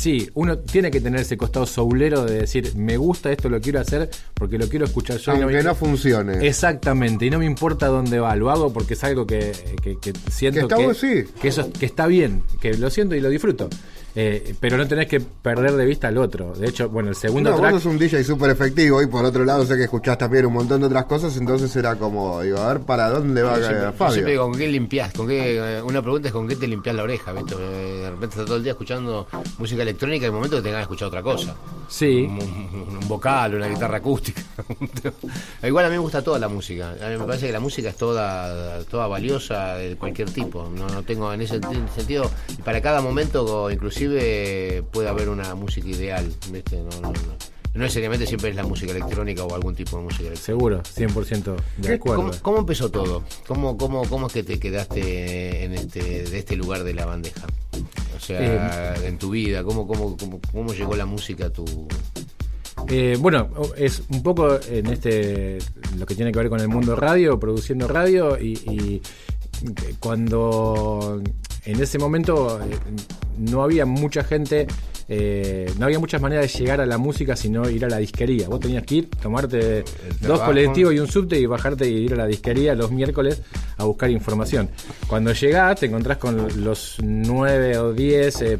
sí, uno tiene que tener ese costado soulero de decir, me gusta esto, lo quiero hacer porque lo quiero escuchar yo. Aunque no funcione. Exactamente, y no me importa dónde va, lo hago porque es algo que, que- que siento Que está sí. que eso que está bien, que lo siento y lo disfruto. Eh, pero no tenés que perder de vista al otro. De hecho, bueno, el segundo No, track. vos sos un DJ súper efectivo y por otro lado sé que escuchás también un montón de otras cosas, entonces era como, digo, a ver para dónde va Yo a siempre, caer yo Fabio. siempre digo, ¿con qué limpias? ¿Con qué, eh, una pregunta es con qué te limpias la oreja, ¿viste? Eh, De repente estás todo el día escuchando música electrónica y hay momentos que te ganas de escuchar otra cosa. Sí. Un, un- un vocal, una guitarra acústica. [laughs] Igual a mí me gusta toda la música. A mí me parece que la música es toda, toda valiosa de cualquier tipo. No, no tengo en ese senti- sentido. Y para cada momento, inclusive, puede haber una música ideal. ¿viste? No, no, no. No necesariamente siempre es la música electrónica o algún tipo de música electrónica. Seguro, 100% de ¿Qué- acuerdo. ¿Cómo, cómo empezó todo? ¿Cómo, cómo, ¿Cómo es que te quedaste en este, de este lugar de la bandeja? O sea, Eh, en tu vida, ¿cómo, cómo, cómo, cómo llegó la música a tu... Eh, bueno, es un poco en este lo que tiene que ver con el mundo radio, produciendo radio y, y cuando en ese momento eh, no había mucha gente, eh, no había muchas maneras de llegar a la música sino ir a la disquería. Vos tenías que ir, tomarte dos trabajo. colectivos y un subte y bajarte y ir a la disquería los miércoles a buscar información. Cuando llegás te encontrás con los nueve o diez eh,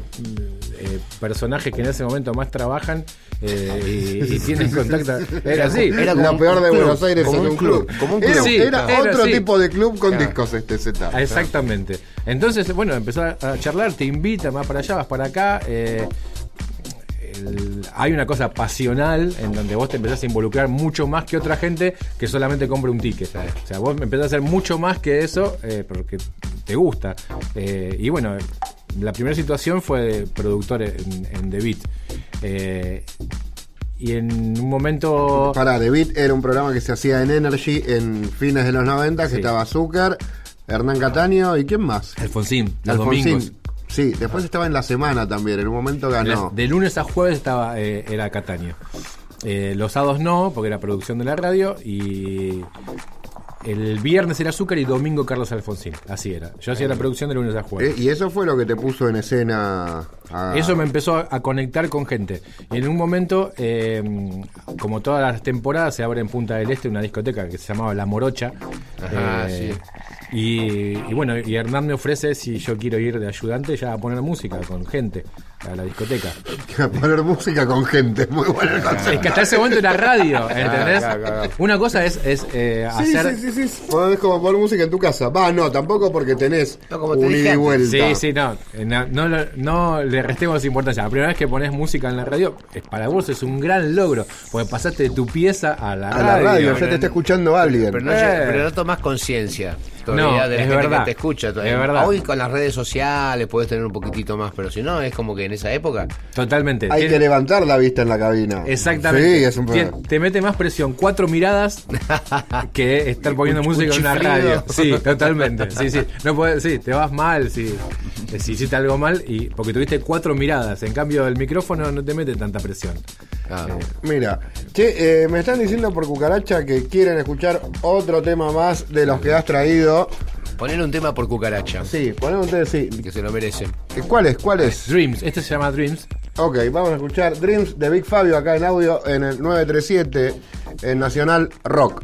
eh, personajes que en ese momento más trabajan eh, y, y tienen contacto. Era así. Era como la peor de club, Buenos Aires como en un club. club, como un Era, club. Sí, era era otro así. tipo de club con Claro. discos este Z. Exactamente. Entonces, bueno, empezó a charlar, te invita, vas para allá, vas para acá. eh, el- hay una cosa pasional en donde vos te empezás a involucrar mucho más que otra gente que solamente compra un ticket. O sea, vos empezás a hacer mucho más que eso eh, porque te gusta. Eh, y bueno, la primera situación fue de productor en, en The Beat. Eh, y en un momento... Para The Beat era un programa que se hacía en Energy en fines de los 90, que Sí. estaba Zucker, Hernán Cataño y quién más. Alfonsín, los Alfonsín. domingos. Sí, después estaba en la semana también, en un momento ganó. De lunes a jueves estaba eh, era Cataño. Eh, los sábados no, porque era producción de la radio. Y el viernes era Azúcar y domingo Carlos Alfonsín. Así era. Yo hacía la producción de lunes a Eh, jueves. y eso fue lo que te puso en escena. a- Eso me empezó a, a conectar con gente. Y en un momento, eh, como todas las temporadas, se abre en Punta del Este una discoteca que se llamaba La Morocha. Ajá, Eh, y, y bueno, y Hernán me ofrece si yo quiero ir de ayudante ya a poner música con gente a la discoteca. [laughs] a poner música con gente. Muy bueno el concepto. Es que hasta ese momento era radio, [laughs] ¿entendés? claro, claro. Una cosa es, es eh, Sí, hacer. sí, sí, sí. Podés como poner música en tu casa. Va, no, tampoco porque tenés No, como te un dije ida y vuelta. Sí, sí, no, eh, no, no, le restemos importancia. La primera vez que pones música en la radio, es, para vos es un gran logro, porque pasaste de tu pieza a la A radio. la radio, ya te está escuchando alguien. Pero no, Eh. pero no tomás conciencia No, de la es gente verdad. que te escucha. todavía. Es verdad. Hoy con las redes sociales puedes tener un poquitito más, pero si no, es como que en esa época... Totalmente. Hay Tiene- que levantar la vista en la cabina. Exactamente. Sí, es un Tien- problema. Te mete más presión cuatro miradas [laughs] que estar poniendo Un- música un en una radio. Sí, [laughs] totalmente. Sí, sí. No puedes, sí, te vas mal si, si hiciste algo mal y porque tuviste cuatro miradas. En cambio, el micrófono no te mete tanta presión. Ah, Mira, che, eh, me están diciendo por cucaracha que quieren escuchar otro tema más de los que has traído. Poner un tema por cucaracha, Sí, ponemos ustedes, sí. que se lo merecen. ¿Cuál es? ¿Cuál es? Dreams, este se llama Dreams. Ok, vamos a escuchar Dreams de Big Fabio acá en audio en el 937 en Nacional Rock.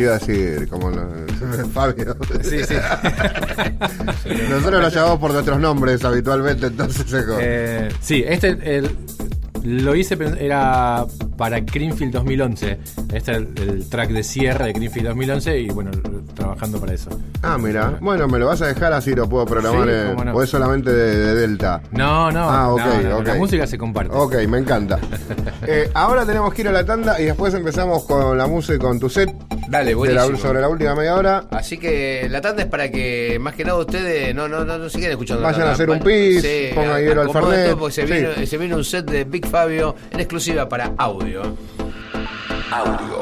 Te iba a decir, como lo- [laughs] Fabio. Sí, sí. [laughs] Nosotros lo llamamos por nuestros nombres habitualmente, entonces Eh, sí, este el- Lo hice, era para Greenfield 2011. Este es el, el track de cierre de Greenfield 2011 y bueno, trabajando para eso. Ah, mira. Bueno, me lo vas a dejar así lo puedo programar. Sí, eh, no. O es solamente de, de Delta. No, no, Ah, ok, no, la música se comparte. Ok, me encanta. [laughs] Eh, ahora tenemos que ir a la tanda y después empezamos con la música con tu set. Dale, de la- sobre la última media hora. Así que la tanda es para que más que nada ustedes no, no, no, no sigan escuchando. Vayan a hacer un pis, pongan hielo al Fernet. todo Porque se, Sí. viene, se viene un set de Big Fabio en exclusiva para audio. Audio.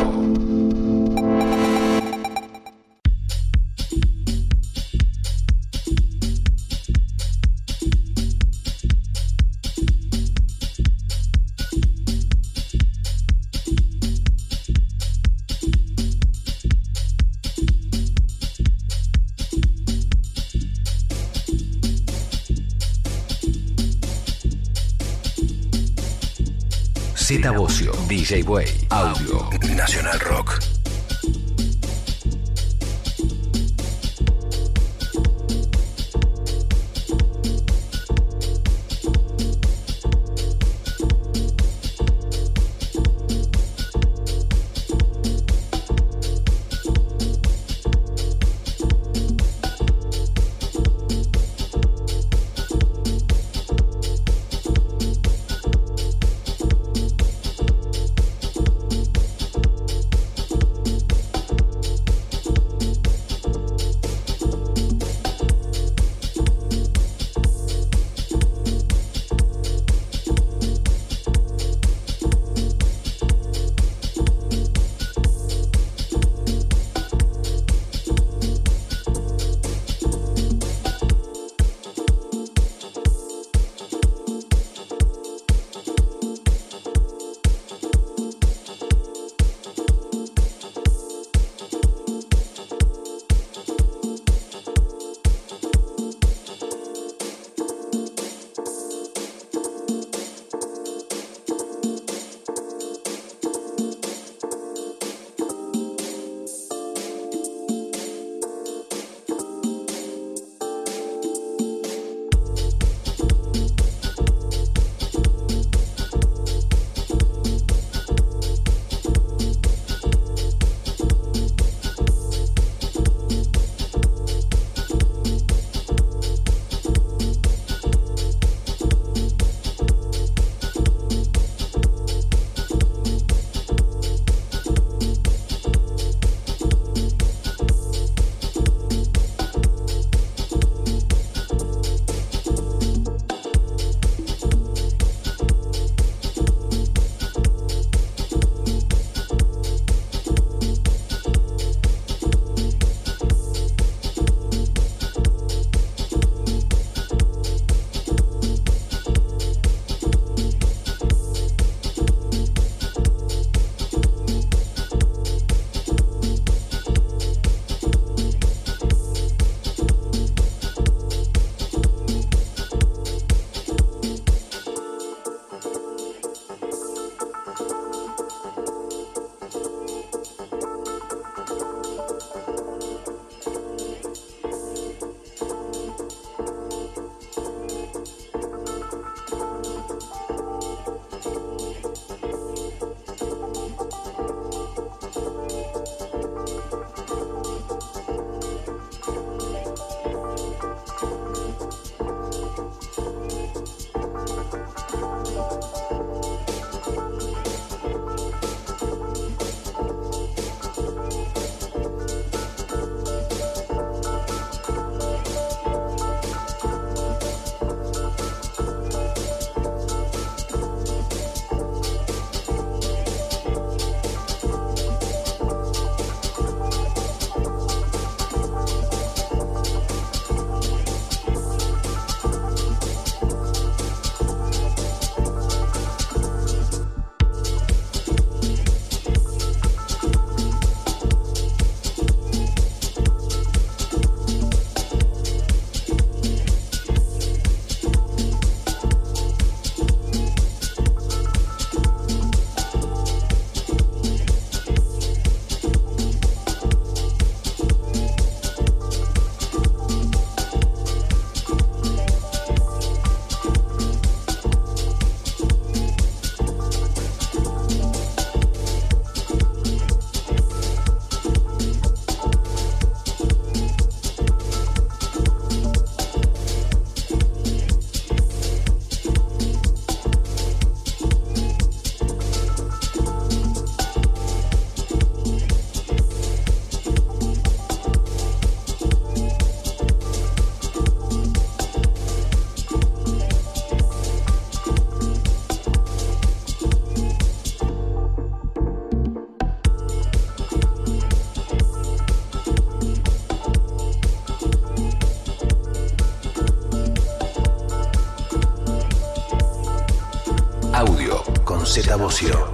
DJ Way, Audio, Nacional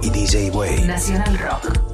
Y DJ Way. Nacional Rock.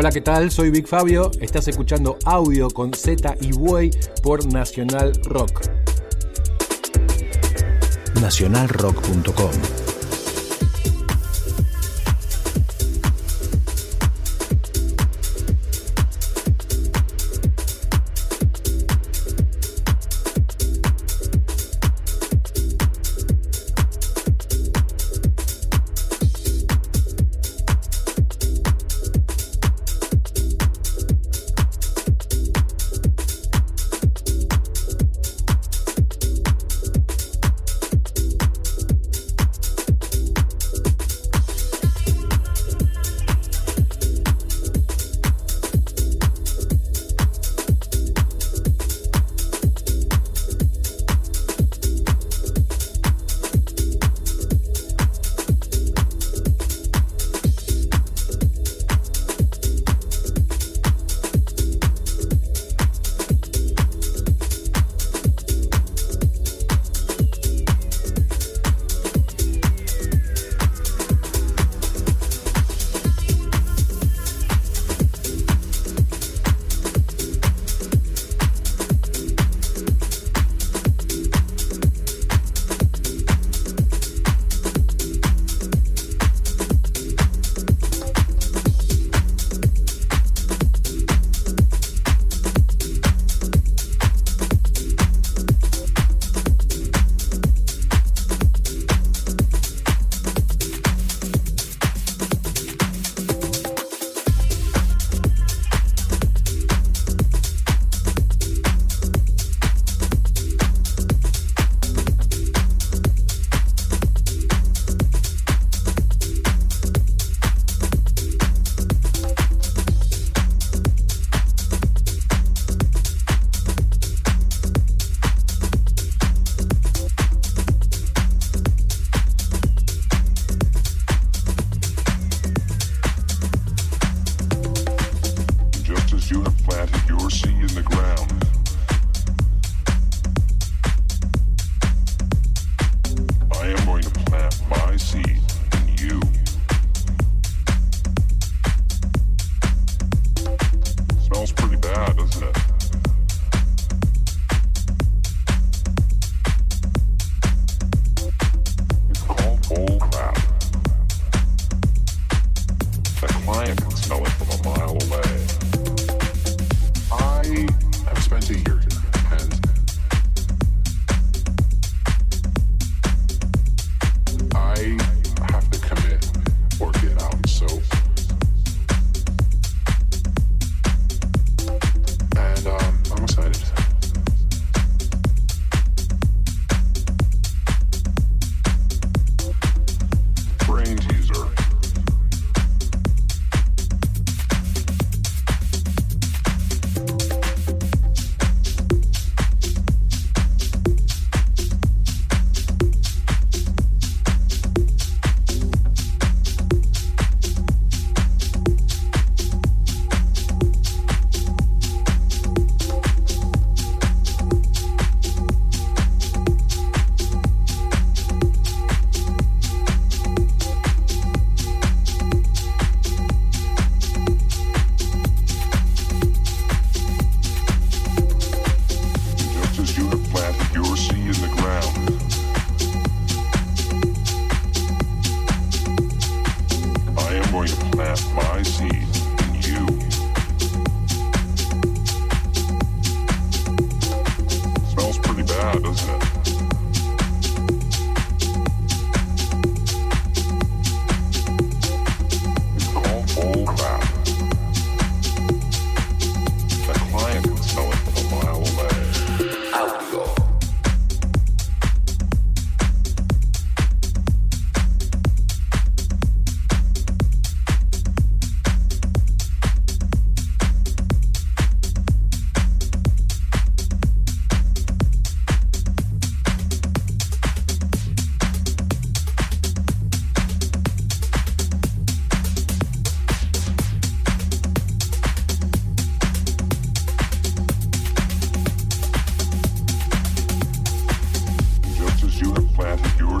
Hola, ¿qué tal? Soy Big Fabio. Estás escuchando audio con Z y Buey por Nacional Rock. Nacionalrock.com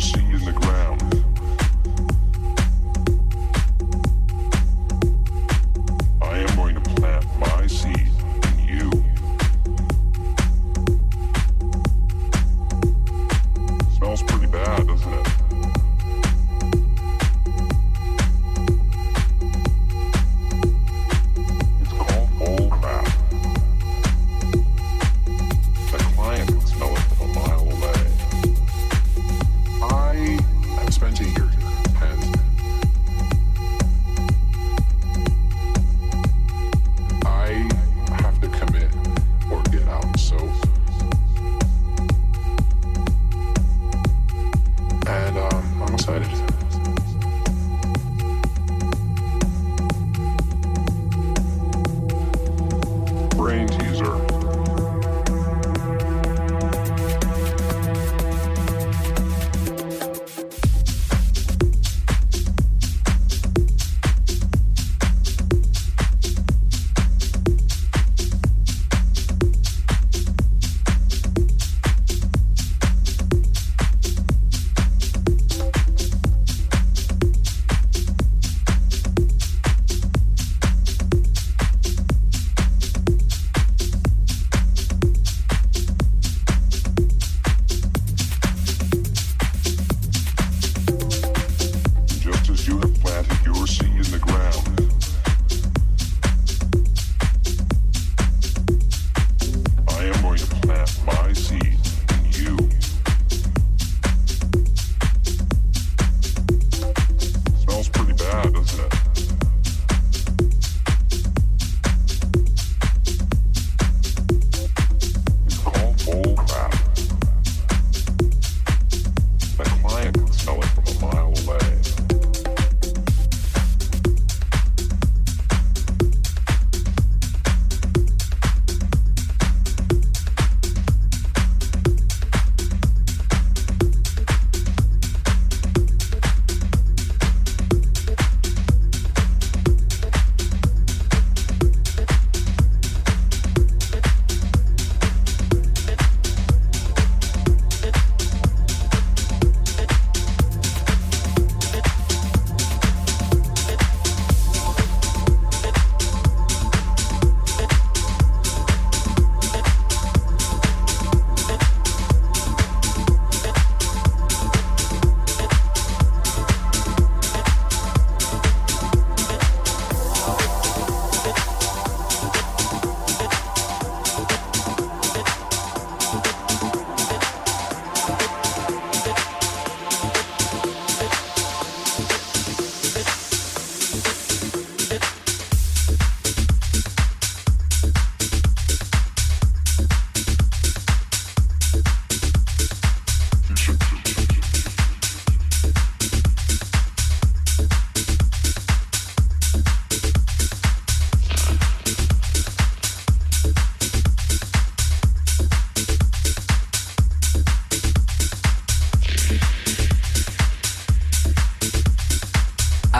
See in the ground.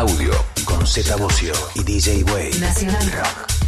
Audio con Z Bocio y DJ Way. Nacional Rock.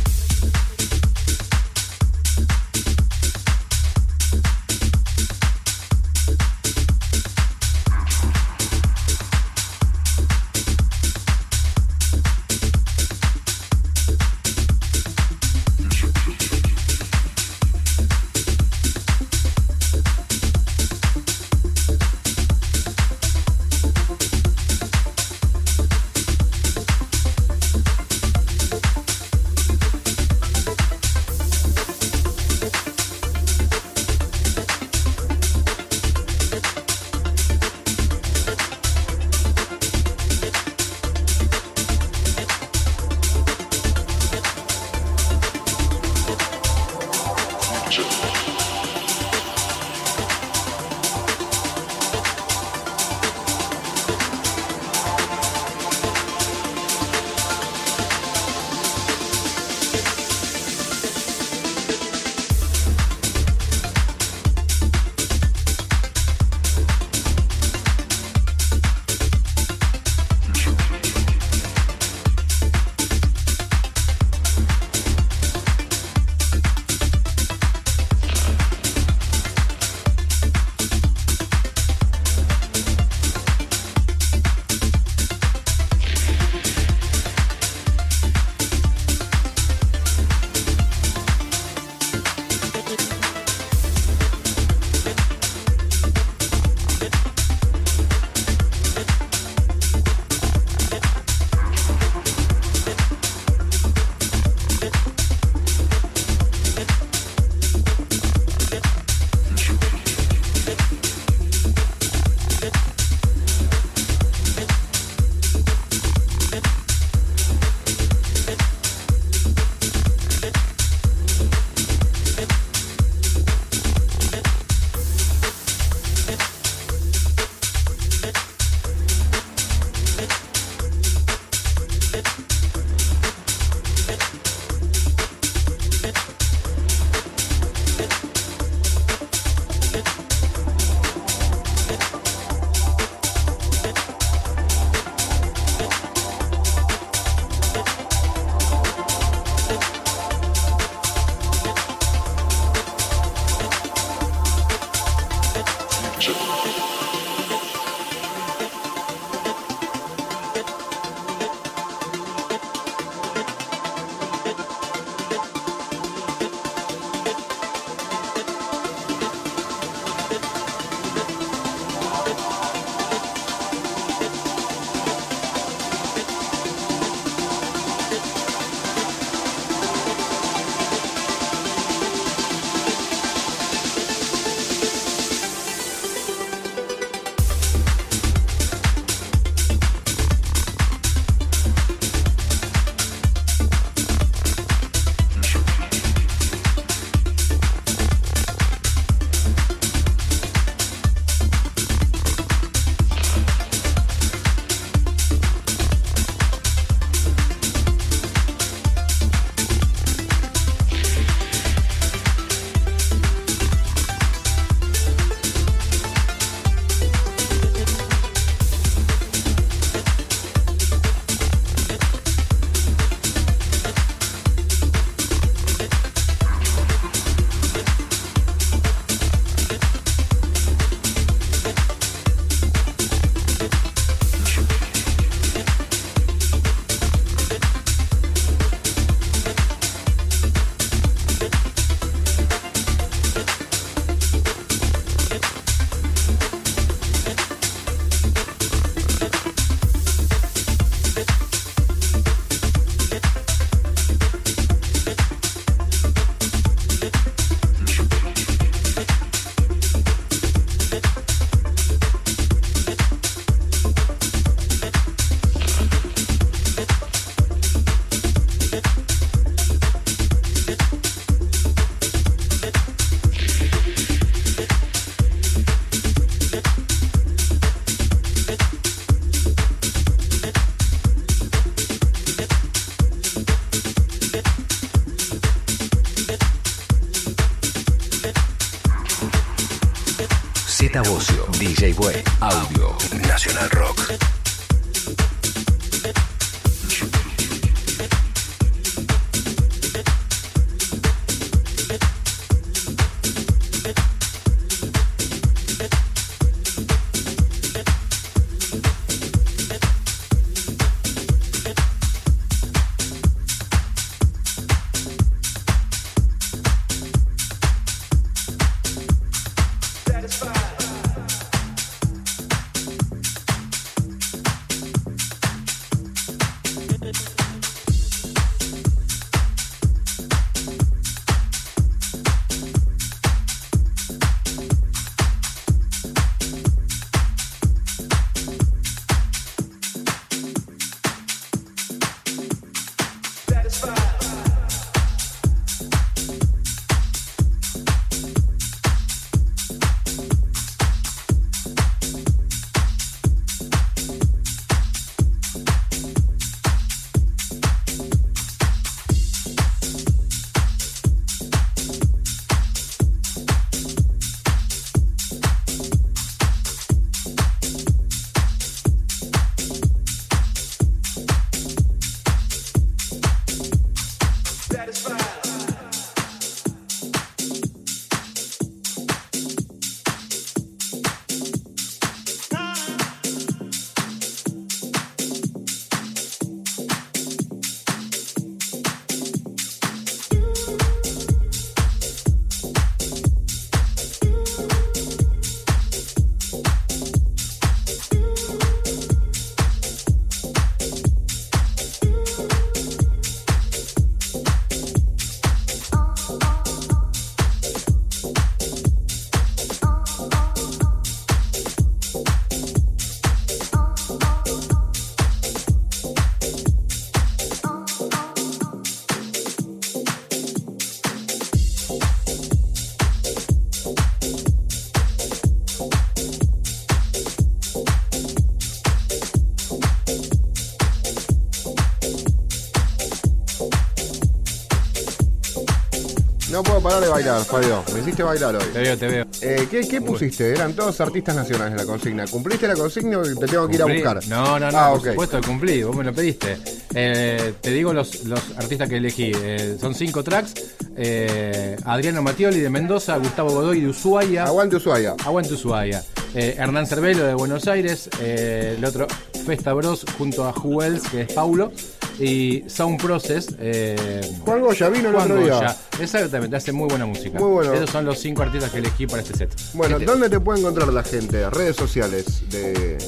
Bailar, Fabio. Me hiciste bailar hoy. Te veo, te veo. Eh, ¿qué, qué pusiste? Eran todos artistas nacionales la consigna. ¿Cumpliste la consigna o te tengo que ir a Cumplí. buscar? No, no, no, Ah, por ok. supuesto que cumplí, vos me lo pediste. Eh, te digo los, los artistas que elegí. Eh, son cinco tracks. Eh, Adriano Matioli de Mendoza, Gustavo Godoy de Ushuaia. Aguante Ushuaia. Aguante Ushuaia. Eh, Hernán Cervelo de Buenos Aires. eh, el otro, Festa Bros junto a Juels, que es Paulo. Y Sound Process. Eh, Juan Goya vino el Juan otro día. Goya. Exactamente, hace muy buena música. Muy bueno. Esos son los cinco artistas que elegí para este set. Bueno, ¿dónde te puede encontrar la gente? Redes sociales de...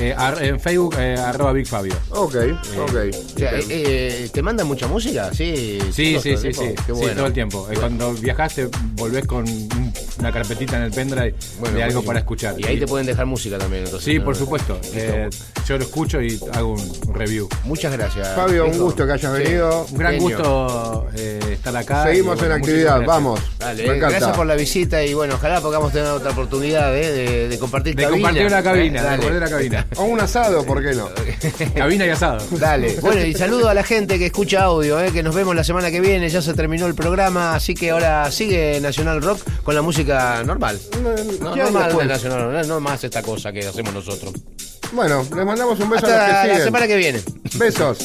Eh, ar- en Facebook, eh, arroba Big Fabio. Ok, ok. O sea, eh, eh, ¿Te mandan mucha música? Sí, Sí, sí, el sí, sí, Qué sí, bueno. todo el tiempo. Eh, Cuando viajaste, volvés con un- una carpetita en el pendrive Bueno, de algo para escuchar. Y ahí te pueden dejar música también. Entonces, Sí, ¿no? por supuesto. Eh, yo lo escucho y hago un review. Muchas gracias. Fabio, un gusto que hayas Sí. venido. Un gran Genio. gusto eh, estar acá. Seguimos y, bueno, en actividad, gracias. vamos. Dale, Me encanta. gracias por la visita y bueno, ojalá podamos tener otra oportunidad eh, de, de compartir De cabina. compartir una cabina, Eh, de compartir cabina. [laughs] O un asado, ¿por qué no? [laughs] cabina y asado. Dale. [laughs] Bueno, y saludo a la gente que escucha audio, eh, que nos vemos la semana que viene. Ya se terminó el programa, así que ahora sigue Nacional Rock con la música normal. No, ¿Qué hay normal después? de Nacional Rock, no más esta cosa que hacemos nosotros. Bueno, les mandamos un beso a Hasta los que la siguen. semana que viene. Besos.